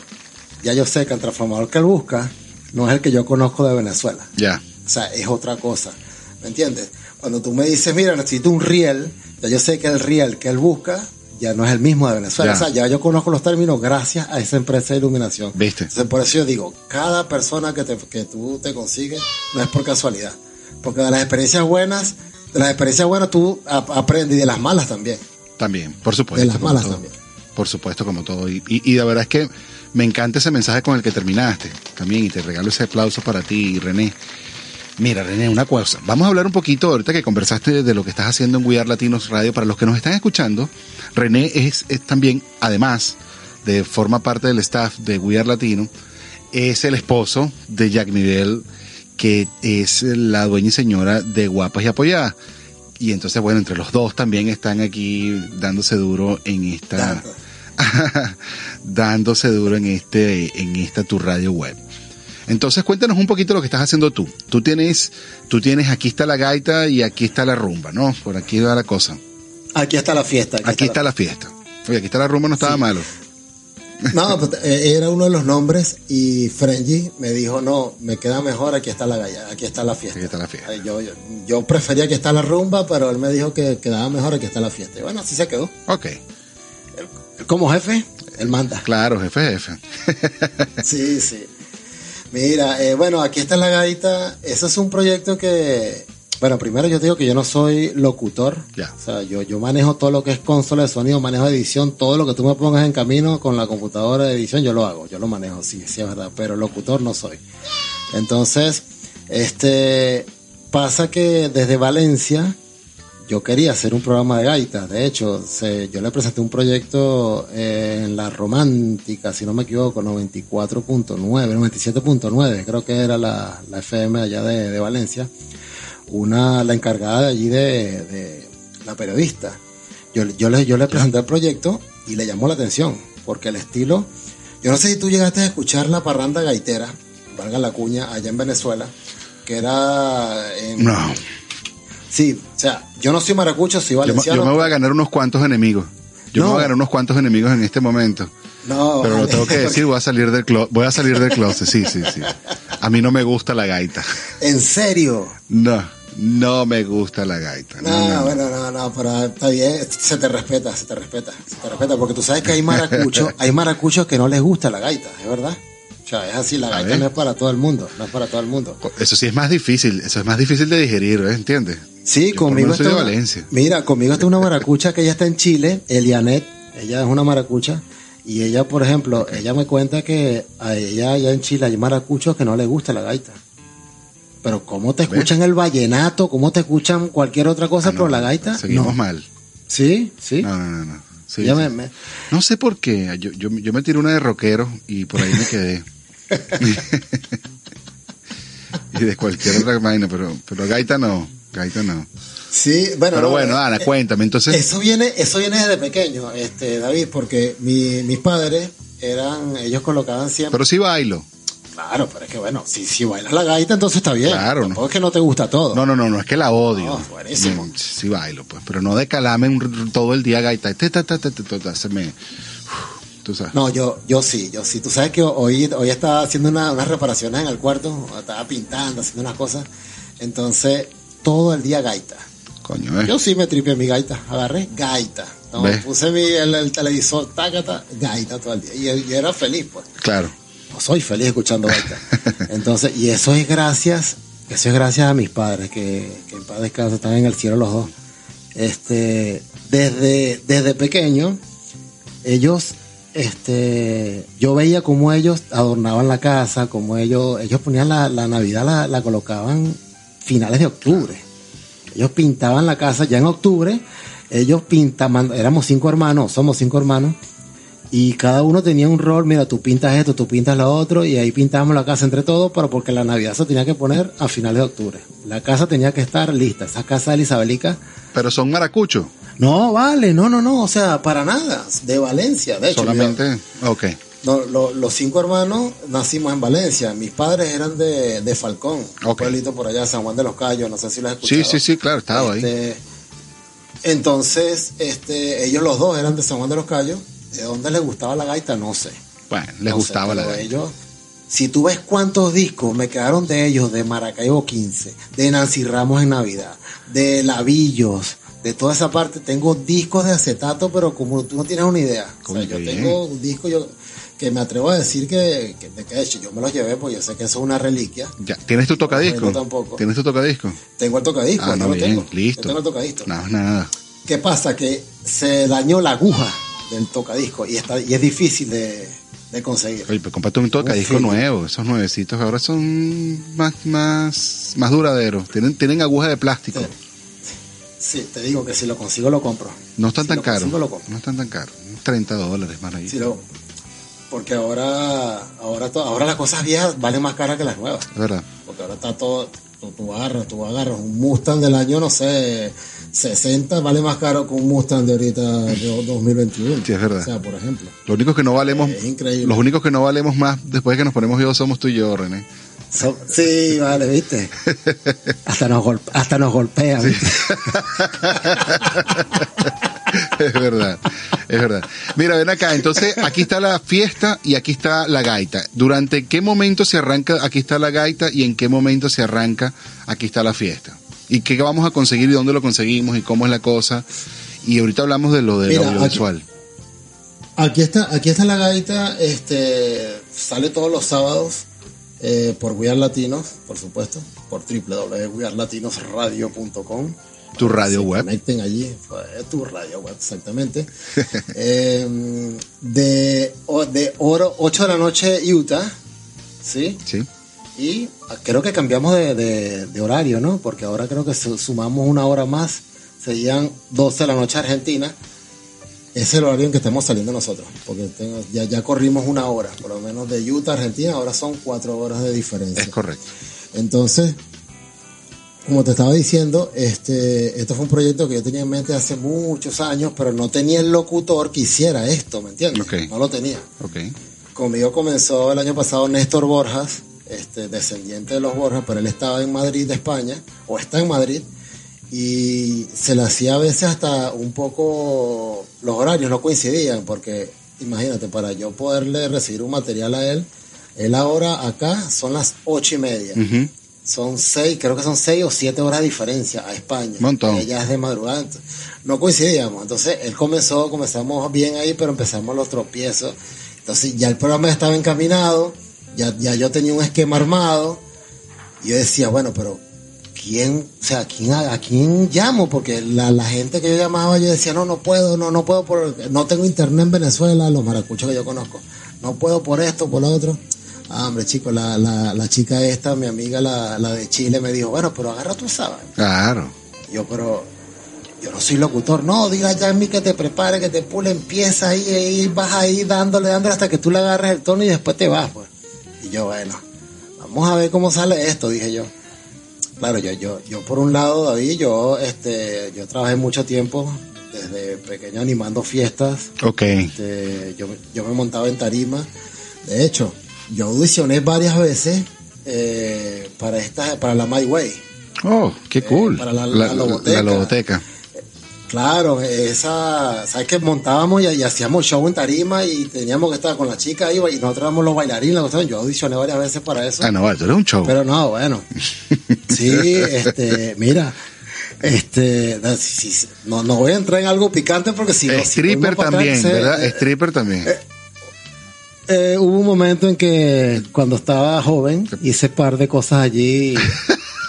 Ya yo sé que el transformador que él busca no es el que yo conozco de Venezuela. Ya. O sea, es otra cosa. ¿Me entiendes? Cuando tú me dices, mira, necesito un riel, ya yo sé que el riel que él busca ya no es el mismo de Venezuela. Ya. O sea, ya yo conozco los términos gracias a esa empresa de iluminación. ¿Viste? Entonces, por eso yo digo, cada persona que, te, que tú te consigues no es por casualidad. Porque de las experiencias buenas, de las experiencias buenas tú ap- aprendes y de las malas también. También, por supuesto. De las malas todo. también. Por supuesto, como todo. Y, y, y la verdad es que me encanta ese mensaje con el que terminaste también. Y te regalo ese aplauso para ti, René. Mira, René, una cosa. Vamos a hablar un poquito ahorita que conversaste de lo que estás haciendo en We Are Latinos Radio. Para los que nos están escuchando, René es, es también, además de forma parte del staff de We Are Latino, es el esposo de Jack Miguel, que es la dueña y señora de Guapas y Apoyadas. Y entonces, bueno, entre los dos también están aquí dándose duro en esta, dándose duro en este, en esta tu radio web. Entonces, cuéntanos un poquito lo que estás haciendo tú. Tú tienes, tú tienes, aquí está la gaita y aquí está la rumba, ¿no? Por aquí va la cosa. Aquí está la fiesta. Aquí está la fiesta. Oye, aquí está la rumba, no estaba malo. No, pues, eh, era uno de los nombres y Frenji me dijo, no, me queda mejor, aquí está la galla, aquí está la fiesta. Aquí está la fiesta. Yo, yo, yo prefería que está la rumba, pero él me dijo que quedaba mejor, aquí está la fiesta. Y bueno, así se quedó. Ok, Él como jefe, él manda. claro, jefe, jefe. Sí, sí. Mira, eh, bueno, aquí está la gaita. Eso es un proyecto que, bueno, primero yo te digo que yo no soy locutor. Ya. O sea, yo, yo manejo todo lo que es consola de sonido, manejo edición, todo lo que tú me pongas en camino con la computadora de edición, yo lo hago, yo lo manejo, sí, sí es verdad, pero locutor no soy. Entonces, este, pasa que desde Valencia, yo quería hacer un programa de gaitas. De hecho, se- yo le presenté un proyecto eh, en La Romántica, si no me equivoco, 94.9, 97.9, creo que era la, la FM allá de, de Valencia. Una, la encargada de allí de, de la periodista. Yo, yo, le, yo le presenté el proyecto y le llamó la atención, porque el estilo, yo no sé si tú llegaste a escuchar la parranda gaitera, valga la cuña, allá en Venezuela, que era en, No, Sí, o sea, yo no soy maracucho, soy valenciano. yo me voy a ganar unos cuantos enemigos. Yo me voy a ganar unos cuantos enemigos en este momento. No, Pero lo tengo que decir, voy a salir del closet. Voy a salir del closet, sí, sí, sí. A mí no me gusta la gaita. En serio. No, no me gusta la gaita. No, No, no, no. bueno, no, no, pero está bien, se te respeta, se te respeta, se te respeta, porque tú sabes que hay maracuchos, hay maracuchos que no les gusta la gaita, es verdad. O sea, es así, la gaita no es para todo el mundo, no es para todo el mundo. Eso sí es más difícil, eso es más difícil de digerir, ¿eh? ¿entiendes? Sí, Yo por conmigo está de una- Valencia. Mira, conmigo está una maracucha que ella está en Chile, Elianet, ella es una maracucha. Y ella, por ejemplo, ella me cuenta que a ella allá en Chile hay maracuchos que no le gusta la gaita. Pero ¿cómo te escuchan el vallenato? ¿Cómo te escuchan cualquier otra cosa? Ah, no, pero la gaita, Seguimos no. mal. Sí, sí. No, no, no. no. Sí, Ella sí. me- me- No sé por qué. Yo, yo, yo me tiré una de rockero y por ahí me quedé. y de cualquier otra vaina, pero, pero gaita no. Gaita no. Sí, bueno. Pero no, bueno, eh, Ana, cuéntame. Entonces, Eso viene, eso viene desde pequeño, este, David, porque mi- mis padres eran, ellos colocaban siempre. pero sí bailo. claro, pero es que bueno, si, si bailas la gaita, entonces está bien. Claro, Tampoco es que no te gusta todo. No, no, no, no es que la odio. No, buenísimo. Mm, Sí bailo, pues, pero no de calarme un- todo el día gaita. Te, ta, ta, se me- Tú sabes. No, yo, yo sí, yo sí. Tú sabes que hoy, hoy estaba haciendo una- unas reparaciones en el cuarto, estaba pintando, haciendo unas cosas. Entonces, todo el día gaita. Coño, eh. Yo sí me tripié mi gaita, agarré gaita. No, puse mi, el, el televisor, gaita todo el día. Y, y era feliz, pues. Claro. No soy feliz escuchando gaita. Entonces, y eso es gracias, eso es gracias a mis padres, que, que en paz descanso están en el cielo los dos. Este, desde, desde pequeño, ellos, este, yo veía cómo ellos adornaban la casa, cómo ellos, ellos ponían la, la Navidad, la, la colocaban finales de octubre. Ellos pintaban la casa ya en octubre, ellos pintaban, éramos cinco hermanos, somos cinco hermanos, y cada uno tenía un rol, mira, tú pintas esto, tú pintas lo otro, y ahí pintábamos la casa entre todos, pero porque la Navidad se tenía que poner a finales de octubre. La casa tenía que estar lista, esa casa de Elisabelica. Pero son maracuchos. No, vale, no, no, no, o sea, para nada, de Valencia, de hecho. Solamente. Ok. No, lo- los cinco hermanos nacimos en Valencia, mis padres eran de, de Falcón, un pueblito por allá, San Juan de los Cayos, no sé si lo has Sí, escuchado. sí, sí, claro, estaba ahí. Este, Entonces, este, ellos los dos eran de San Juan de los Cayos. ¿De dónde les gustaba la gaita? No sé. Bueno, les No gustaba sé, la gaita. ellos, si tú ves cuántos discos me quedaron de ellos, de Maracaibo 15, de Nancy Ramos en Navidad, de Lavillos, de toda esa parte, tengo discos de acetato, pero como tú no tienes una idea. O sea, yo tengo un disco yo, que me atrevo a decir que, que, de que yo me los llevé porque yo sé que eso es una reliquia. Ya, ¿Tienes tu tocadisco? No, tampoco. ¿Tienes tu tocadisco? Tengo el tocadisco, Ah, no, lo tengo. listo. Yo tengo el tocadisco. Nada, nada. ¿Qué pasa? Que se dañó la aguja del tocadisco y, está, y es difícil de, de conseguir. Oye, pues cómprate un tocadisco nuevo. Esos nuevecitos ahora son más, más, más duraderos. Tienen, tienen aguja de plástico. Sí. Sí, te digo que si lo consigo lo compro. No están Si tan caros. No están tan caros. 30 dólares más ahí. Si lo- porque ahora, ahora, to- ahora las cosas viejas valen más caras que las nuevas. Verdad. Porque ahora está todo, tú, tú agarras, tú agarras un Mustang del año, no sé, 60, vale más caro que un Mustang de ahorita de 2021. Sí, es verdad. O sea, por ejemplo. Los únicos que no valemos, Es increíble. los únicos que no valemos más después de que nos ponemos yo somos tú y yo, René. So- sí, vale, viste. Hasta nos, golpe- hasta nos golpean. ¿viste? es verdad, es verdad. Mira, ven acá, entonces aquí está la fiesta y aquí está la gaita. ¿Durante qué momento se arranca aquí está la gaita y en qué momento se arranca aquí está la fiesta? ¿Y qué vamos a conseguir y dónde lo conseguimos y cómo es la cosa? Y ahorita hablamos de lo del Mira, audiovisual. Aquí está, aquí está la gaita, este, sale todos los sábados eh, por We Are Latinos, por supuesto, por www.wearlatinosradio.com. Tu radio web. Conecten allí, tu radio web, exactamente. Eh, de, de oro, 8 de la noche, Utah, ¿sí? Sí. Y creo que cambiamos de, de- de horario, ¿no? Porque ahora creo que su- sumamos una hora más, serían 12 de la noche Argentina. Ese es el horario en que estamos saliendo nosotros, porque tengo- ya, ya corrimos una hora, por lo menos de Utah Argentina, ahora son cuatro horas de diferencia. Es correcto. Entonces, como te estaba diciendo, este, esto fue un proyecto que yo tenía en mente hace muchos años, pero no tenía el locutor que hiciera esto, ¿me entiendes? No lo tenía. Ok. Conmigo comenzó el año pasado Néstor Borjas, este, descendiente de los Borjas, pero él estaba en Madrid, de España, o está en Madrid, y se le hacía a veces hasta un poco, los horarios no coincidían, porque imagínate, para yo poderle recibir un material a él, él ahora acá son las ocho y media. Son seis, creo que son seis o siete horas de diferencia a España. Montón. Ella es de madrugada. entonces, no coincidíamos. Entonces él comenzó, comenzamos bien ahí, pero empezamos los tropiezos. Entonces ya el programa estaba encaminado, ya, ya yo tenía un esquema armado. Y yo decía, bueno, pero quién, o sea, ¿a quién, a, quién llamo? Porque la, la gente que yo llamaba, yo decía, no, no puedo, no, no puedo, por, no tengo internet en Venezuela, los maracuchos que yo conozco, no puedo por esto, por lo otro. Ah, hombre, chico, la, la, la chica esta, mi amiga, la, la de Chile, me dijo, bueno, pero agarra tu sábado. Claro. Yo, pero yo no soy locutor. No, dile a Jamie que te prepare, que te pule, empieza ahí, ahí, vas ahí dándole, dándole hasta que tú le agarres el tono y después te vas, pues. Y yo, bueno, vamos a ver cómo sale esto, dije yo. Claro, yo, yo, yo por un lado, David, yo, este, yo trabajé mucho tiempo desde pequeño animando fiestas. Ok. Este, yo, yo me montaba en tarima. De hecho, yo audicioné varias veces eh, para esta, para la My Way. Oh, qué cool. Eh, para la- la logoteca. la logoteca. Claro, esa, sabes que montábamos y, y hacíamos show en tarima y teníamos que estar con la chica ahí y nosotros éramos los bailarines, la yo audicioné varias veces para eso. Ah, no, tú eres un show. Pero no, bueno. Sí, este, mira, este, no, no, voy a entrar en algo picante porque si no, si Stripper para también, atrás, ¿verdad? eh, Stripper también. Eh, hubo un momento en que cuando estaba joven hice par de cosas allí.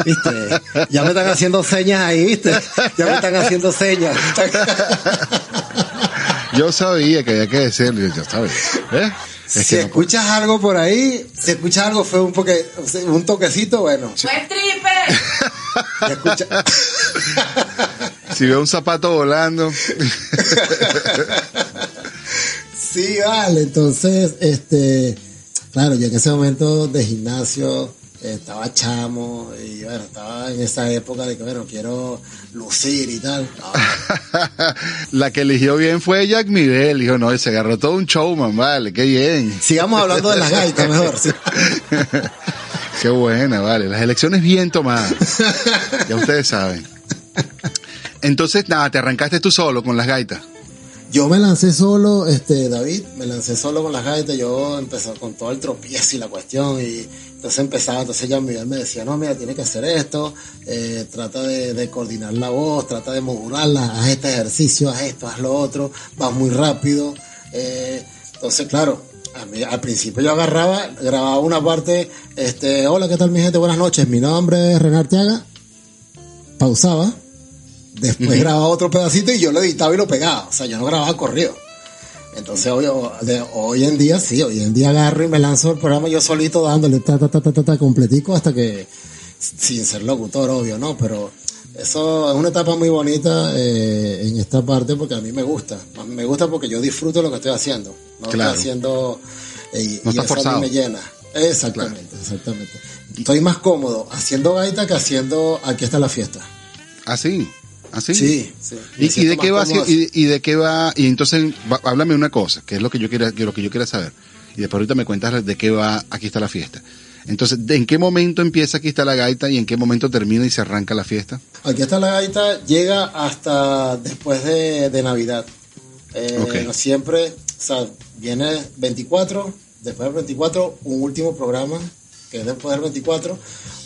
¿Viste? Ya me están haciendo señas ahí, ¿viste? Ya me están haciendo señas. Yo sabía que había que decirlo, yo sabía. ¿Eh? Es si no- escuchas algo por ahí, si escuchas algo fue un, poque, un toquecito, bueno. ¡Fue escucha- si veo un zapato volando, Sí, vale. Entonces, este, claro, yo en ese momento de gimnasio eh, estaba chamo y bueno, estaba en esa época de que, bueno, quiero lucir y tal. No, la que eligió bien fue Jack Miguel. Dijo, no, se agarró todo un showman, vale, qué bien. sigamos hablando de las gaitas mejor. sí. Qué buena, vale. Las elecciones bien tomadas. Ya ustedes saben. Entonces, nada, te arrancaste tú solo con las gaitas. Yo me lancé solo, este, David, me lancé solo con las gaitas, yo empecé con todo el tropiezo y la cuestión, y entonces empezaba, entonces ya Miguel me decía, no, mira, tienes que hacer esto, eh, trata de, coordinar la voz, trata de modularla, haz este ejercicio, haz esto, haz lo otro, vas muy rápido, eh, entonces claro, a mí, al principio yo agarraba, grababa una parte, este, hola, ¿qué tal mi gente? Buenas noches, mi nombre es Renar Tiaga, pausaba, Después grababa otro pedacito y yo lo editaba y lo pegaba. O sea, yo no grababa corrido. Entonces, hoy, hoy en día, sí, hoy en día agarro y me lanzo el programa yo solito dándole ta, ta, ta, ta, ta, ta, completico hasta que, sin ser locutor, obvio, ¿no? Pero eso es una etapa muy bonita eh, en esta parte porque a mí me gusta. A mí me gusta porque yo disfruto lo que estoy haciendo. No Claro. estoy haciendo... eh, y, No y está eso a mí forzado. me llena. Exactamente, exactamente. Estoy más cómodo haciendo gaita que haciendo aquí está la fiesta. Así, así. Sí, sí. Me ¿Y, de qué va? Y, y de qué va? Y entonces, va- háblame una cosa, que es lo que yo quiera, que lo que yo quiera saber. Y después ahorita me cuentas de qué va. Aquí está la fiesta. Entonces, ¿de ¿en qué momento empieza aquí está la gaita y en qué momento termina y se arranca la fiesta? Aquí está la gaita, llega hasta después de, de Navidad. Eh, Siempre, o sea, viene 24, después del 24, un último programa, que es después del 24,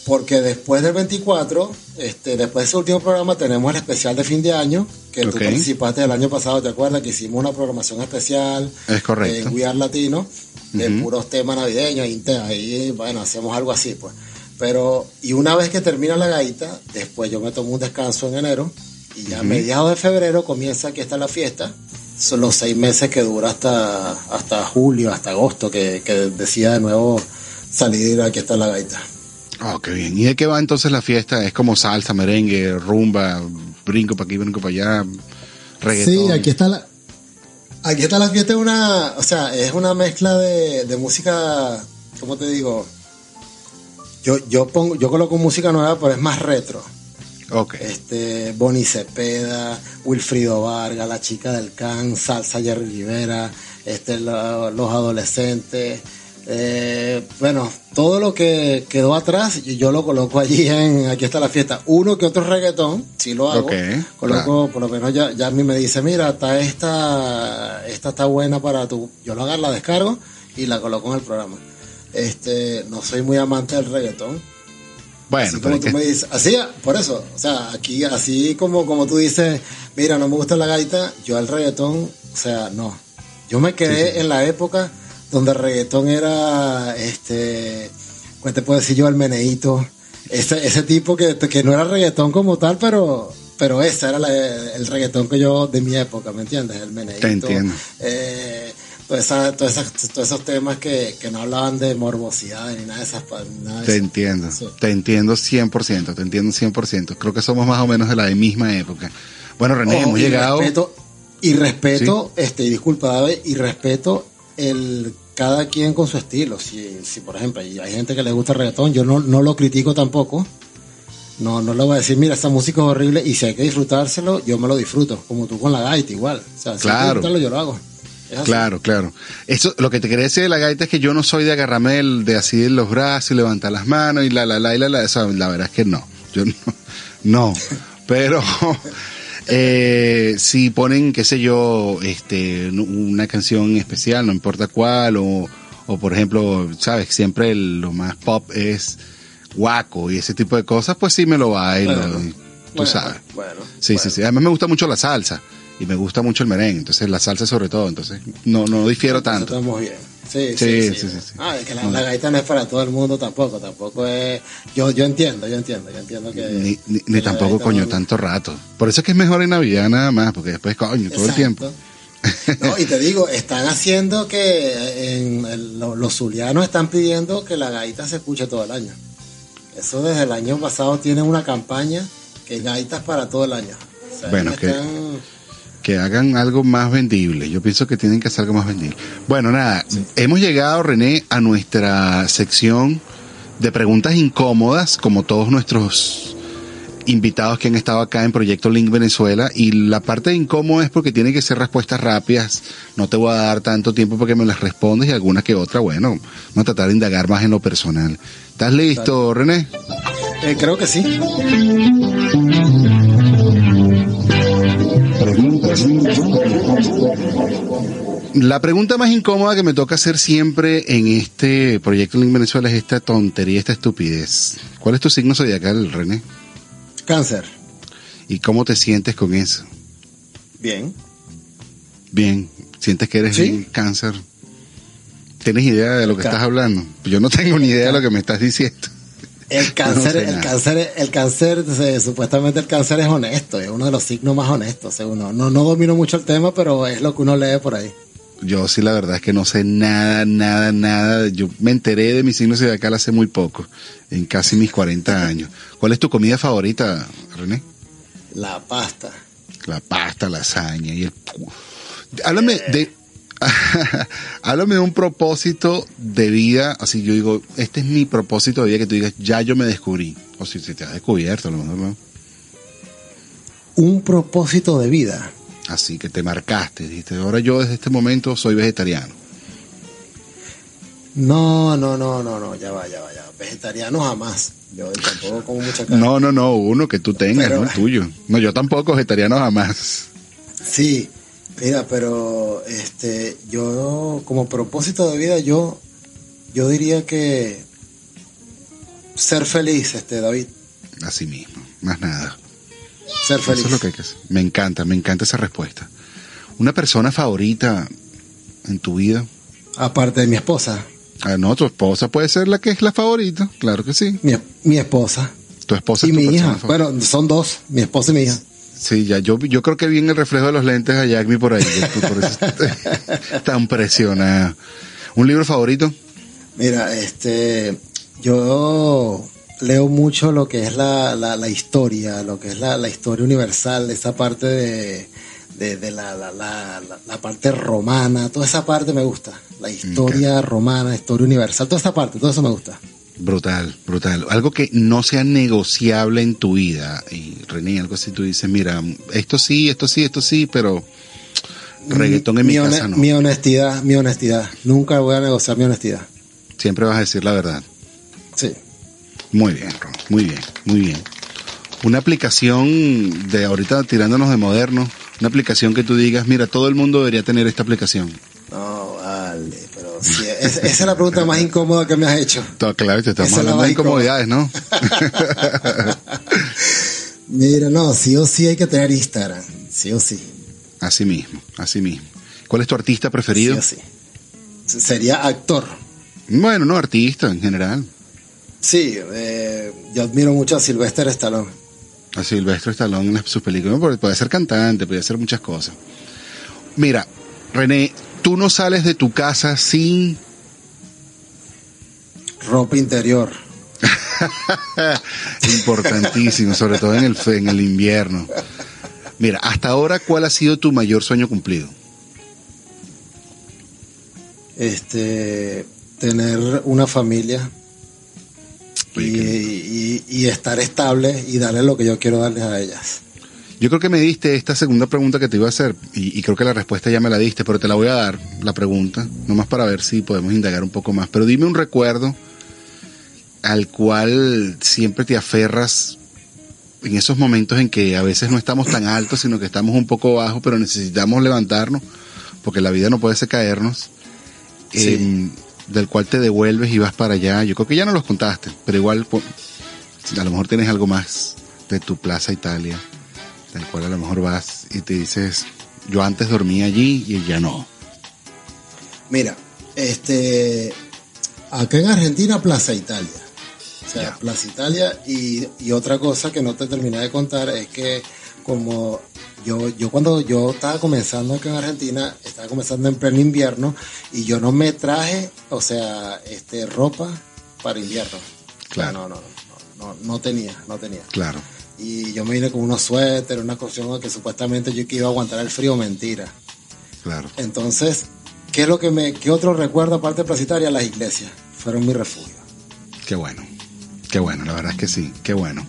porque después del 24, este, después de ese último programa, tenemos el especial de fin de año, que Ok. tú participaste el año pasado, ¿te acuerdas? Que hicimos una programación especial Es correcto. en We Are Latino, de puros temas navideños, ahí, bueno, hacemos algo así, pues. Pero, y una vez que termina la gaita, después yo me tomo un descanso en enero, y ya a mediados de febrero comienza aquí está la fiesta. Son los seis meses que dura hasta, hasta julio, hasta agosto, que, que decida de nuevo salir aquí está la gaita. Oh, qué bien. ¿Y de qué va entonces la fiesta? Es como salsa, merengue, rumba, brinco para aquí, brinco para allá, reggaetón. Sí, aquí está la. Aquí está la fiesta, es una. O sea, es una mezcla de, de música. ¿Cómo te digo? Yo, yo pongo, yo coloco música nueva, pero es más retro. Ok. Este, Bonnie Cepeda, Wilfrido Vargas, la chica del can, Salsa Jerry Rivera, este, la- los adolescentes. Eh, bueno, todo lo que quedó atrás, yo lo coloco allí en Aquí está la fiesta. Uno que otro reggaetón, sí lo hago. Coloco, claro. por lo menos ya, ya a mí me dice, mira, está esta, esta está buena para tu. Yo lo agarro, la descargo y la coloco en el programa. Este, no soy muy amante del reggaetón. Bueno, Así como tú que- me dices, así, por eso, o sea, aquí, así como, como tú dices, mira, no me gusta la gaita, yo el reggaetón, o sea, no. Yo me quedé en la época donde el reggaetón era, este, ¿cuál te puedo decir yo? El meneíto, ese, ese tipo que, que no era reggaetón como tal, pero, pero ese era la- el reggaetón que yo de mi época, ¿me entiendes? El meneíto. Te entiendo. Eh, todas esas- todas esas- todos esos temas que, que no hablaban de morbosidad ni nada de esas nada de Te eso. entiendo, Sí. te entiendo 100%, te entiendo 100%. Creo que somos más o menos de la misma época. Bueno, René, Ojo, hemos y llegado... Respeto, y respeto, este, y disculpa, David, y respeto el cada quien con su estilo. Si, si por ejemplo, hay gente que le gusta el reggaetón, yo no, no lo critico tampoco. No, no le voy a decir, mira, esta música es horrible y si hay que disfrutárselo, yo me lo disfruto, como tú con la gaita igual. O sea, si hay que Claro. disfrutarlo, yo lo hago. Claro, claro. Eso, lo que te quería decir de la gaita es que yo no soy de agarrarme el- de así de los brazos y levantar las manos y la, la, la, y la, la, esa, la verdad es que no. Yo no, no. Pero, eh, si ponen, qué sé yo, este, una canción especial, no importa cuál, o, o por ejemplo, sabes, siempre el- lo más pop es guaco y ese tipo de cosas, pues sí me lo bailo. Bueno, y tú Bueno, sabes. Bueno. Sí, sí, sí. Además me gusta mucho la salsa y me gusta mucho el merengue, entonces la salsa sobre todo, entonces no no difiero tanto. Estamos bien. Sí, Sí, sí, sí. Ah, es que la, la gaita no es para todo el mundo tampoco, tampoco es... Yo, yo entiendo, yo entiendo, yo entiendo que... Ni, ni, que ni tampoco coño no- tanto rato. Por eso es que es mejor en Navidad nada más, porque después coño todo el tiempo. No, y te digo, están haciendo que en el- los zulianos están pidiendo que la gaita se escuche todo el año. Eso desde el año pasado tienen una campaña que gaitas para todo el año. O sea, Bueno, que- están- Que hagan algo más vendible. Yo pienso que tienen que hacer algo más vendible. Bueno, nada, hemos llegado, René, a nuestra sección de preguntas incómodas, como todos nuestros invitados que han estado acá en Proyecto Link Venezuela. Y la parte de incómodo es porque tienen que ser respuestas rápidas. No te voy a dar tanto tiempo para que me las respondas y alguna que otra, bueno, vamos a tratar de indagar más en lo personal. ¿Estás listo, René? eh, creo que sí. La pregunta más incómoda que me toca hacer siempre en este proyecto Link Venezuela es esta tontería, esta estupidez. ¿Cuál es tu signo zodiacal, René? Cáncer. ¿Y cómo te sientes con eso? Bien. Bien, ¿sientes que eres Sí. bien cáncer? ¿Tienes idea de lo que estás hablando? Yo no tengo ni idea de lo que me estás diciendo. El cáncer, sé el cáncer, el cáncer, se- supuestamente el cáncer es honesto, es uno de los signos más honestos, según uno. No, no domino mucho el tema, pero es lo que uno lee por ahí. Yo sí, la verdad es que no sé nada, nada, nada. Yo me enteré de mi signo zodiacal hace muy poco, en casi mis 40 años. ¿Cuál es tu comida favorita, René? La pasta. La pasta, lasaña y el... Háblame de... Háblame de un propósito de vida, así yo digo, este es mi propósito de vida que tú digas, ya yo me descubrí. O si, si te has descubierto, a lo mejor no. Un propósito de vida. Así que te marcaste, dijiste, ahora yo desde este momento soy vegetariano. No, no, no, no, no, ya va, ya va, ya va. Vegetariano jamás. Yo tampoco como mucha carne. No, no, no, uno que tú tengas, Pero- no el tuyo. No, yo tampoco vegetariano jamás. Sí, mira, pero este, yo como propósito de vida, yo, yo diría que ser feliz, este, David, Así mismo, más nada. ser feliz. Eso es lo que hay que hacer. Me encanta, me encanta esa respuesta. Una persona favorita en tu vida. Aparte de mi esposa, Ah, no, tu esposa puede ser la que es la favorita, claro que sí. mi, mi esposa Tu esposa y es tu mi hija. favorita. Bueno, son dos, mi esposa y mi hija. Sí, ya yo, yo creo que vi en el reflejo de los lentes a Jackme por ahí. por eso tan presionada. ¿Un libro favorito? Mira, este, yo leo mucho lo que es la, la, la historia, lo que es la, la historia universal, esa parte de, de, de la, la, la, la- la parte romana, toda esa parte me gusta. La historia romana, historia universal, toda esa parte, todo eso me gusta. Brutal, brutal. Algo que no sea negociable en tu vida. Y René, algo así tú dices, mira, esto sí, esto sí, esto sí, pero reggaetón en mi, casa no. Mi honestidad, mi honestidad. Nunca voy a negociar mi honestidad. Siempre vas a decir la verdad. Sí. Muy bien, Ron, muy bien, muy bien. Una aplicación de ahorita tirándonos de moderno, una aplicación que tú digas, mira, todo el mundo debería tener esta aplicación. No, sí, es- esa es la pregunta más incómoda que me has hecho. Todo, claro, te estamos Esa hablando de incómoda. incomodidades, ¿no? Mira, no, sí o sí hay que tener Instagram. Sí o sí. así mismo, así mismo. ¿Cuál es tu artista preferido? Sí o sí. Sería actor. Bueno, no, artista en general. Sí, eh, yo admiro mucho a Sylvester Stallone. A Silvestre Stallone en sus películas. Puede- Puede ser cantante, puede hacer muchas cosas. Mira, René, tú no sales de tu casa sin Ropa interior. Importantísimo, sobre todo en el, en el invierno. Mira, hasta ahora, ¿cuál ha sido tu mayor sueño cumplido? Este, tener una familia Oye, y- y estar estable y darle lo que yo quiero darles a ellas. Yo creo que me diste esta segunda pregunta que te iba a hacer y, y creo que la respuesta ya me la diste, pero te la voy a dar, la pregunta, nomás para ver si podemos indagar un poco más. Pero dime un recuerdo al cual siempre te aferras en esos momentos en que a veces no estamos tan altos, sino que estamos un poco bajos, pero necesitamos levantarnos, porque la vida no puede ser caernos, Sí. em, del cual te devuelves y vas para allá. Yo creo que ya no los contaste, pero igual a lo mejor tienes algo más de tu Plaza Italia, del cual a lo mejor vas y te dices, yo antes dormía allí y ya no. Mira, este, acá en Argentina, Plaza Italia. O sea, Ya. Plaza Italia y, y otra cosa que no te terminé de contar es que como yo, yo cuando yo estaba comenzando acá en Argentina, estaba comenzando en pleno invierno y yo no me traje, o sea, este, ropa para invierno. Claro. No, no, no, no, no tenía, no tenía. Claro. Y yo me vine con unos suéteres, una cuestión que supuestamente yo que iba a aguantar el frío, mentira. Claro. Entonces, ¿qué es lo que me, qué otro recuerdo aparte de Plaza Italia? Las iglesias fueron mi refugio. Qué bueno. Qué bueno, la verdad es que sí. Qué bueno.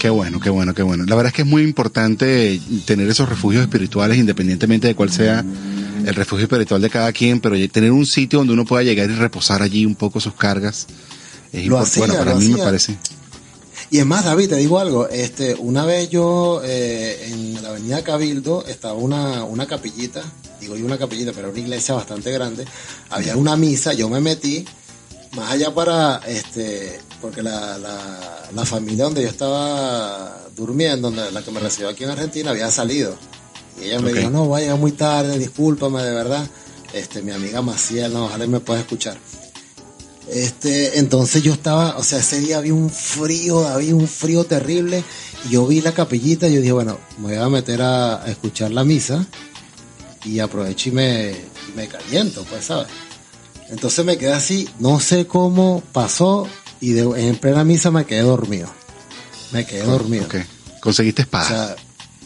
Qué bueno, qué bueno, qué bueno. La verdad es que es muy importante tener esos refugios espirituales independientemente de cuál sea el refugio espiritual de cada quien, pero tener un sitio donde uno pueda llegar y reposar allí un poco sus cargas. Es Lo hacía, bueno, para lo mí me parece. Y es más, David, te digo algo. Este, una vez yo eh, en la avenida Cabildo estaba una, una capillita, digo yo una capillita, pero era una iglesia bastante grande. Había una misa, yo me metí más allá para, este, porque la, la, la familia donde yo estaba durmiendo, donde, la que me recibió aquí en Argentina, había salido. Y ella me dijo, no, vaya muy tarde, discúlpame de verdad. Este, mi amiga Maciel, no, ojalá me pueda escuchar. Este, entonces yo estaba, o sea, ese día había un frío, había un frío terrible, y yo vi la capillita y yo dije, bueno, me voy a meter a, a escuchar la misa y aprovecho y me, y me caliento, pues, ¿sabes? Entonces me quedé así, no sé cómo pasó, y de- en plena misa me quedé dormido. Me quedé dormido. Conseguiste O espada. sea,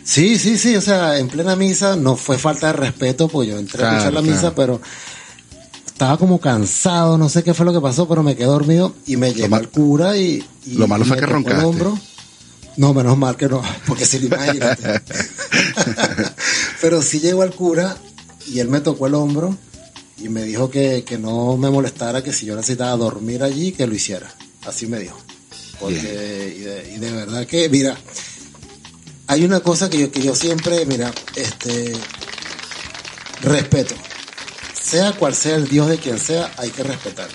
sí, sí, sí, o sea, en plena misa no fue falta de respeto, pues yo entré a escuchar la claro. misa, pero estaba como cansado, no sé qué fue lo que pasó, pero me quedé dormido y me llegó el cura y, y- lo malo y fue que tocó el roncaste. hombro. No, menos mal que no, porque si lo imagínate. pero sí llegó el cura y él me tocó el hombro y me dijo que, que no me molestara, que si yo necesitaba dormir allí, que lo hiciera. Así me dijo. Porque, y de, y de verdad que, mira, hay una cosa que yo, que yo siempre, mira, este, respeto. Sea cual sea el Dios de quien sea, hay que respetar.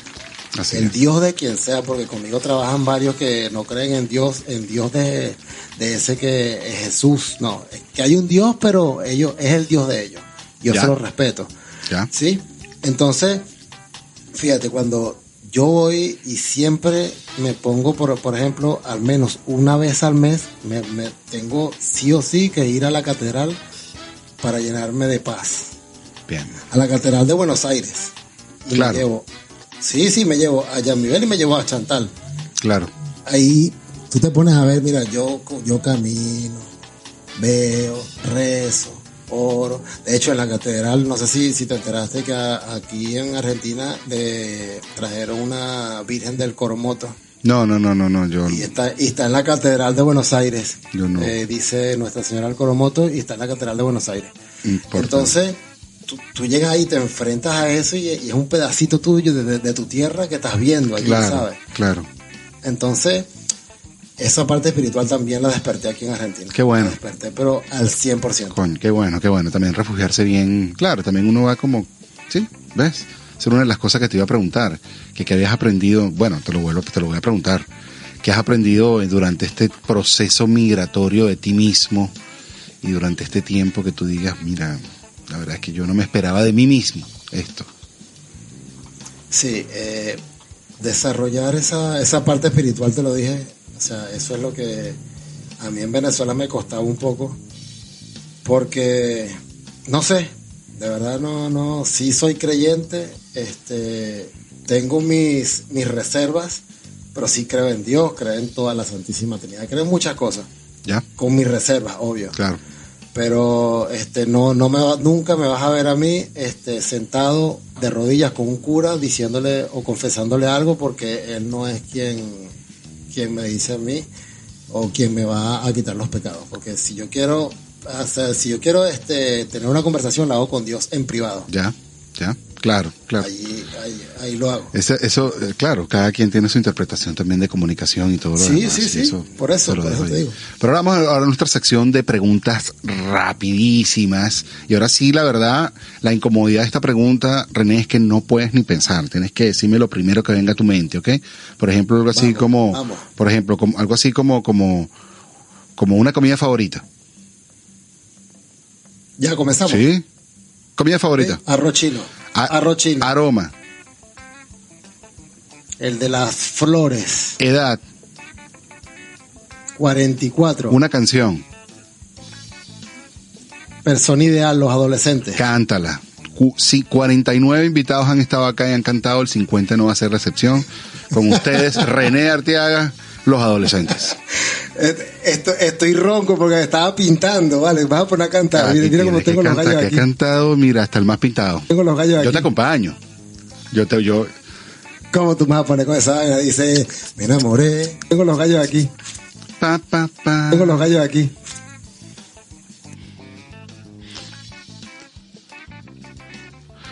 Así el es. Dios de quien sea, porque conmigo trabajan varios que no creen en Dios, en Dios de, de ese que es Jesús. No, es que hay un Dios, pero ellos, es el Dios de ellos. Yo Ya. se lo respeto. ¿Ya? ¿Sí? Entonces, fíjate, cuando yo voy y siempre me pongo, por, por ejemplo, al menos una vez al mes, me, me tengo sí o sí que ir a la catedral para llenarme de paz. Bien. A la catedral de Buenos Aires. Y Claro. me llevo, sí, sí, me llevo a Yamibel y me llevo a Chantal. Claro. Ahí tú te pones a ver, mira, yo, yo camino, veo, rezo, oro. De hecho, en la catedral, no sé si, si te enteraste que a- aquí en Argentina de, trajeron una Virgen del Coromoto. No, no, no, no, no. Yo. Y está, y está en la catedral de Buenos Aires. Yo no. Eh, dice Nuestra Señora del Coromoto y está en la catedral de Buenos Aires. Importante. Entonces, tú, tú llegas ahí, te enfrentas a eso y, y es un pedacito tuyo de, de- de tu tierra que estás viendo allí, Claro, ¿sabes? claro. Entonces, esa parte espiritual también la desperté aquí en Argentina. Qué bueno. La desperté, pero al 100%. Coño, qué bueno, qué bueno. También refugiarse bien. Claro, también uno va como. Sí, ¿ves? Esa es una de las cosas que te iba a preguntar. Que, que habías aprendido. Bueno, te lo, vuelvo, te lo voy a preguntar. ¿Qué has aprendido durante este proceso migratorio de ti mismo? Y durante este tiempo que tú digas, mira, la verdad es que yo no me esperaba de mí mismo esto. Sí, eh, desarrollar esa, esa parte espiritual, te lo dije. O sea, eso es lo que a mí en Venezuela me costaba un poco. Porque, no sé, de verdad no, no, sí soy creyente, este, tengo mis, mis reservas, pero sí creo en Dios, creo en toda la Santísima Trinidad, creo en muchas cosas, ¿Ya? con mis reservas, obvio. Claro. Pero este no no me va- nunca me vas a ver a mí este sentado de rodillas con un cura diciéndole o confesándole algo porque él no es quien quien me dice a mí o quien me va a quitar los pecados, porque si yo quiero hacer, si yo quiero este tener una conversación la hago con Dios en privado. ¿Ya? ¿Ya? Claro, claro. Ahí, ahí lo hago. Ese- eso, eh, claro, cada quien tiene su interpretación también de comunicación y todo lo Sí, demás, sí, y sí, por eso, por eso te digo. Pero ahora vamos a nuestra sección de preguntas rapidísimas. Y ahora sí, la verdad, la incomodidad de esta pregunta, René, es que no puedes ni pensar. Tienes que decirme lo primero que venga a tu mente, ¿ok? Por ejemplo, algo así Vamos, como, vamos. por ejemplo, como, algo así como, como, como una comida favorita. Ya comenzamos. ¿Sí? Comida favorita. ¿Sí? Arroz chino. A- Arroz chino. Aroma, El de las flores. edad, 44. una canción, Persona ideal, los adolescentes. cántala. Sí, 49 invitados han estado acá y han cantado, el 50 no va a ser recepción. Con ustedes, René Arteaga, los adolescentes. Eh, Esto, estoy ronco porque estaba pintando, vale, vas a poner a cantar. Ah, Mira, cómo tengo los gallos que aquí. ha cantado, mira, hasta el más pintado. Tengo los gallos Yo aquí. te acompaño. Yo te, yo, ¿Cómo tú me vas a poner con esa vaina? Dice, me enamoré. Tengo los gallos aquí. pa, pa, pa. Tengo los gallos aquí.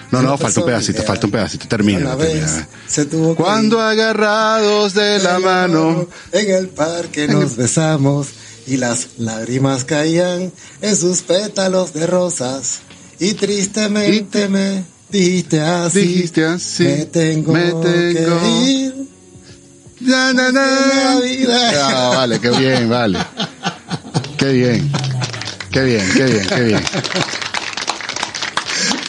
No, no, falta un pedacito, falta un pedacito, termina. Una vez termina. se tuvo Cuando ir agarrados de la mano. En el parque nos besamos y las lágrimas caían en sus pétalos de rosas. Y tristemente me dijiste así. Dijiste así, Me tengo, me tengo. que ir. Na, na, na. Ah, vale, qué bien, vale. Qué bien. Qué bien, qué bien, qué bien.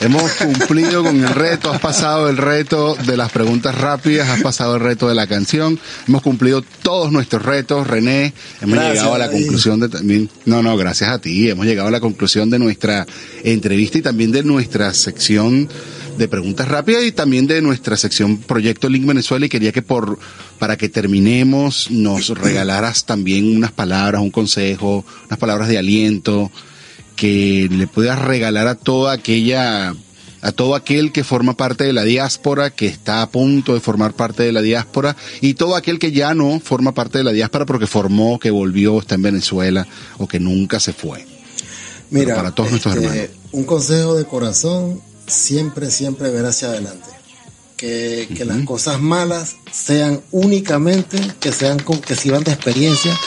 Hemos cumplido con el reto, has pasado el reto de las preguntas rápidas, has pasado el reto de la canción, hemos cumplido todos nuestros retos, René, hemos Gracias, llegado a la conclusión de también, no, no, gracias a ti, hemos llegado a la conclusión de nuestra entrevista y también de nuestra sección de preguntas rápidas y también de nuestra sección Proyecto Link Venezuela. Y quería que por para que terminemos nos regalaras también unas palabras, un consejo, unas palabras de aliento que le puedas regalar a toda aquella a todo aquel que forma parte de la diáspora, que está a punto de formar parte de la diáspora, y todo aquel que ya no forma parte de la diáspora porque formó, que volvió, está en Venezuela, o que nunca se fue. Mira, para todos nuestros este, hermanos. un consejo de corazón, siempre, siempre ver hacia adelante. Que, que las cosas malas sean únicamente, que sean con, que sirvan de experiencia,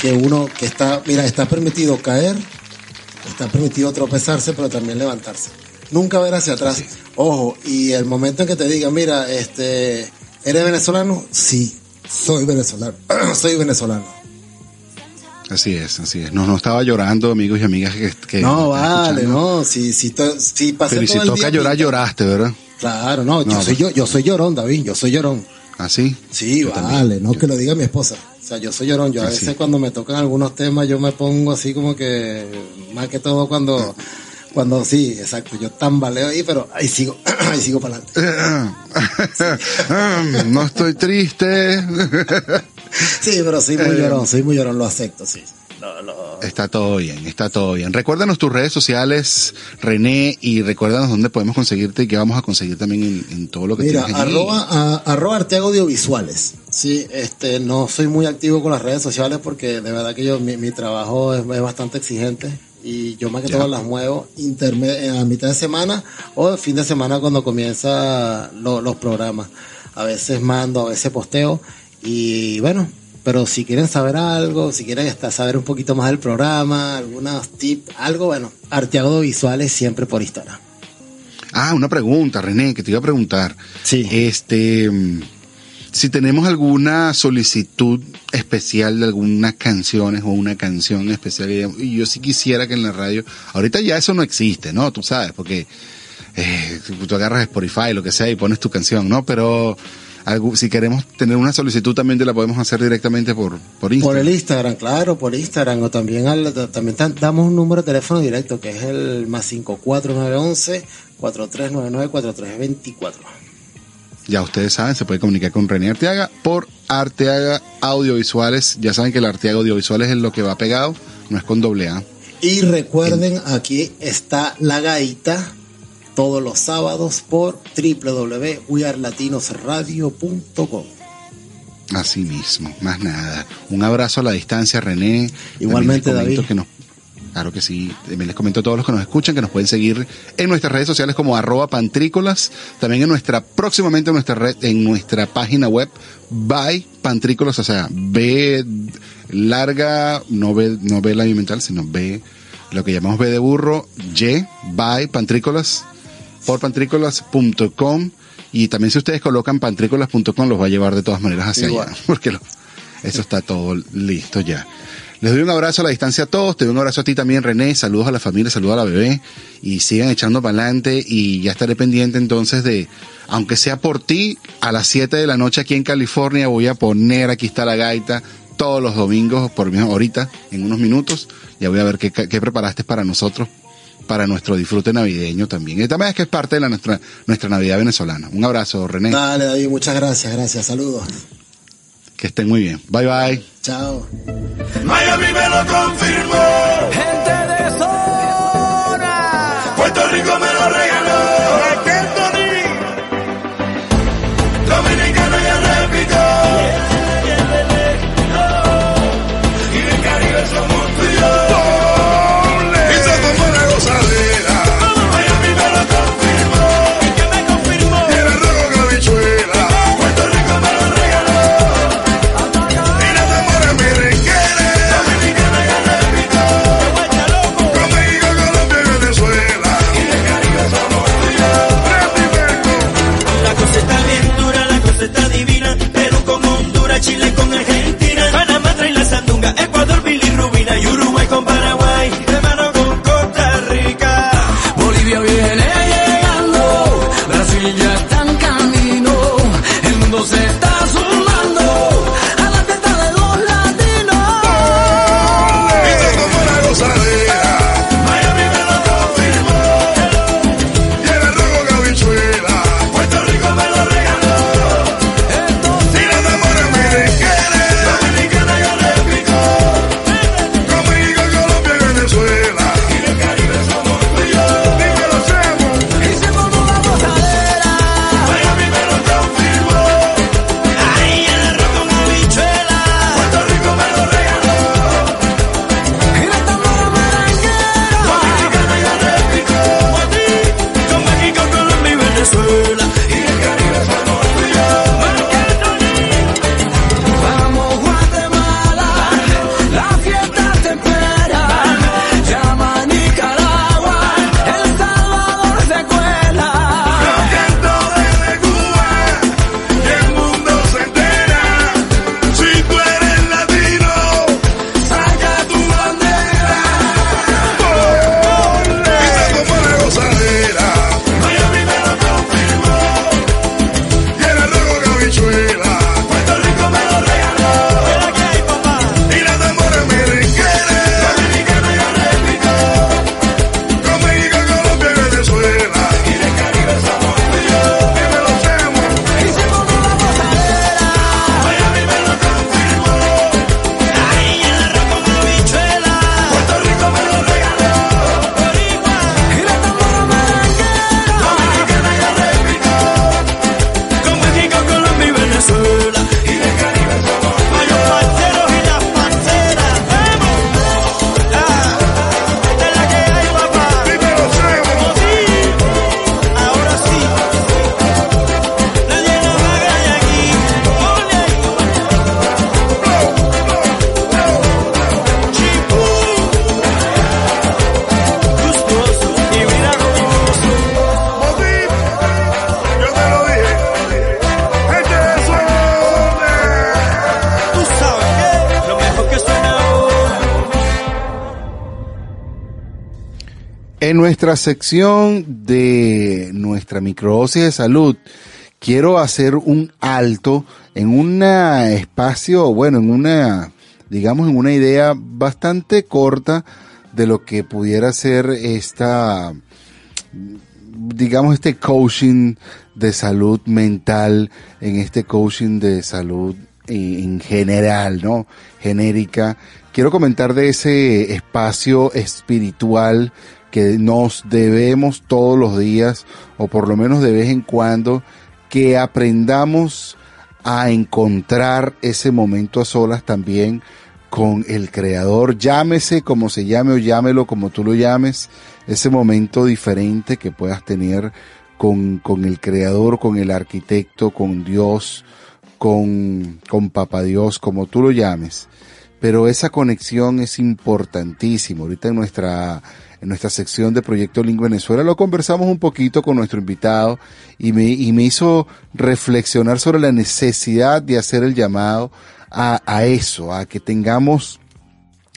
que uno que está, mira, está permitido caer, está permitido tropezarse, pero también levantarse. Nunca ver hacia atrás. Ojo, y el momento en que te digan, mira, este, ¿eres venezolano? Sí, soy venezolano. soy venezolano. Así es, así es. No, no estaba llorando, amigos y amigas que, que No, vale, escuchando. no, si, si, to- si pasé Pero si el toca día llorar, lloraste, ¿verdad? Claro, no, No, yo, soy, yo, yo soy llorón, David, yo soy llorón. ¿Así? Sí, Yo vale, también. no Yo- que lo diga mi esposa. O sea, yo soy llorón. Yo a Ah, sí. veces cuando me tocan algunos temas, yo me pongo así como que, más que todo cuando, cuando sí, exacto, yo tambaleo ahí, pero ahí sigo, ahí sigo para adelante. no estoy triste. Sí, pero soy muy Eh. llorón, soy muy llorón, lo acepto, sí. Está todo bien, está todo bien. Recuérdanos tus redes sociales, René, y recuérdanos dónde podemos conseguirte y qué vamos a conseguir también en, en todo lo que Mira, tienes arroba, a- arroba Arteaga Audiovisuales. Sí, este, no soy muy activo con las redes sociales porque de verdad que yo, mi, mi trabajo es, es bastante exigente y yo más que Ya. todo las muevo a mitad de semana o el fin de semana cuando comienza lo- los programas. A veces mando, a veces posteo y bueno, pero si quieren saber algo, si quieren hasta saber un poquito más del programa, algunos tips, algo bueno, Arteaga Audiovisuales siempre por Instagram. Ah, una pregunta, René, que te iba a preguntar. Sí. Este, mm, si tenemos alguna solicitud especial de algunas canciones o una canción especial, y yo sí quisiera que en la radio, ahorita ya eso no existe, ¿no? Tú sabes, porque eh, tú agarras Spotify, lo que sea, y pones tu canción, ¿no? Pero algo- si queremos tener una solicitud también te la podemos hacer directamente por, por Por Instagram. el Instagram, claro, por Instagram. O también, al- también damos un número de teléfono directo que es el más 54911 4399 4324. Ya ustedes saben, se puede comunicar con René Arteaga por Arteaga Audiovisuales. Ya saben que el Arteaga Audiovisuales es lo que va pegado, no es con doble A. Y recuerden, aquí está la gaita todos los sábados por www.wearlatinosradio.com. Así mismo, más nada. Un abrazo a la distancia, René. Igualmente, David. que nos- claro que sí. También les comento a todos los que nos escuchan que nos pueden seguir en nuestras redes sociales como arroba pantrícolas. También en nuestra, próximamente en nuestra red, en nuestra página web, by pantrícolas, o sea, B larga, no B, no B la mental, sino B, lo que llamamos B de burro, Y, by pantrícolas, por pantrícolas.com. Y también si ustedes colocan pantrícolas.com los va a llevar de todas maneras hacia Igual. allá, porque lo- eso está todo listo ya. Les doy un abrazo a la distancia a todos, te doy un abrazo a ti también René, saludos a la familia, saludos a la bebé y sigan echando para adelante y ya estaré pendiente entonces de, aunque sea por ti, a las 7 de la noche aquí en California voy a poner, aquí está la gaita, todos los domingos, por mí ahorita, en unos minutos, ya voy a ver qué, qué preparaste para nosotros, para nuestro disfrute navideño también. Y también es que es parte de la, nuestra, nuestra Navidad venezolana. Un abrazo René, Dale, David, muchas gracias, gracias, saludos. que estén muy bien. Bye bye. Chao. Miami me lo confirmó. Gente de sección de nuestra microdosis de salud, quiero hacer un alto en un espacio, bueno, en una, digamos, en una idea bastante corta de lo que pudiera ser esta, digamos, este coaching de salud mental, en este coaching de salud en general, ¿no? Genérica. Quiero comentar de ese espacio espiritual que nos debemos todos los días, o por lo menos de vez en cuando, que aprendamos a encontrar ese momento a solas también con el creador, llámese como se llame o llámelo como tú lo llames, ese momento diferente que puedas tener con, con el creador, con el arquitecto, con Dios, con, con Papá Dios, como tú lo llames. Pero esa conexión es importantísima. Ahorita en nuestra, en nuestra sección de Proyecto Lingua Venezuela. Lo conversamos un poquito con nuestro invitado y me, y me hizo reflexionar sobre la necesidad de hacer el llamado a, a eso, a que tengamos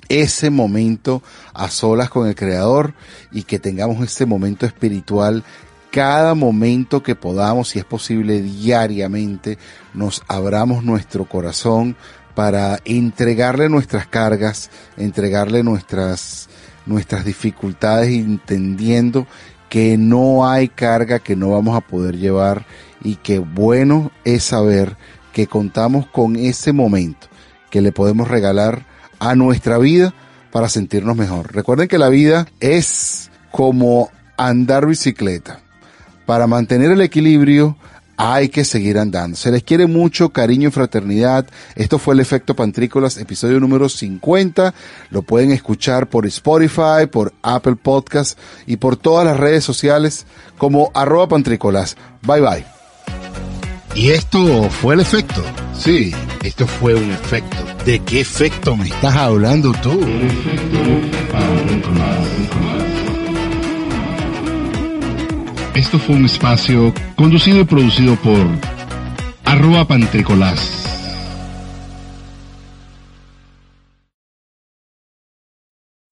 ese momento a solas con el Creador y que tengamos ese momento espiritual. Cada momento que podamos, si es posible diariamente, nos abramos nuestro corazón para entregarle nuestras cargas, entregarle nuestras, nuestras dificultades, entendiendo que no hay carga que no vamos a poder llevar y que bueno es saber que contamos con ese momento que le podemos regalar a nuestra vida para sentirnos mejor. Recuerden que la vida es como andar bicicleta. Para mantener el equilibrio hay que seguir andando. Se les quiere mucho, cariño y fraternidad. Esto fue el efecto Pantrícolas, episodio número 50. Lo pueden escuchar por Spotify, por Apple Podcast y por todas las redes sociales como arroba pantrícolas. Bye bye. Y esto fue el efecto. Sí, esto fue un efecto. ¿De qué efecto me estás hablando tú? Esto fue un espacio conducido y producido por arroba pantricolás.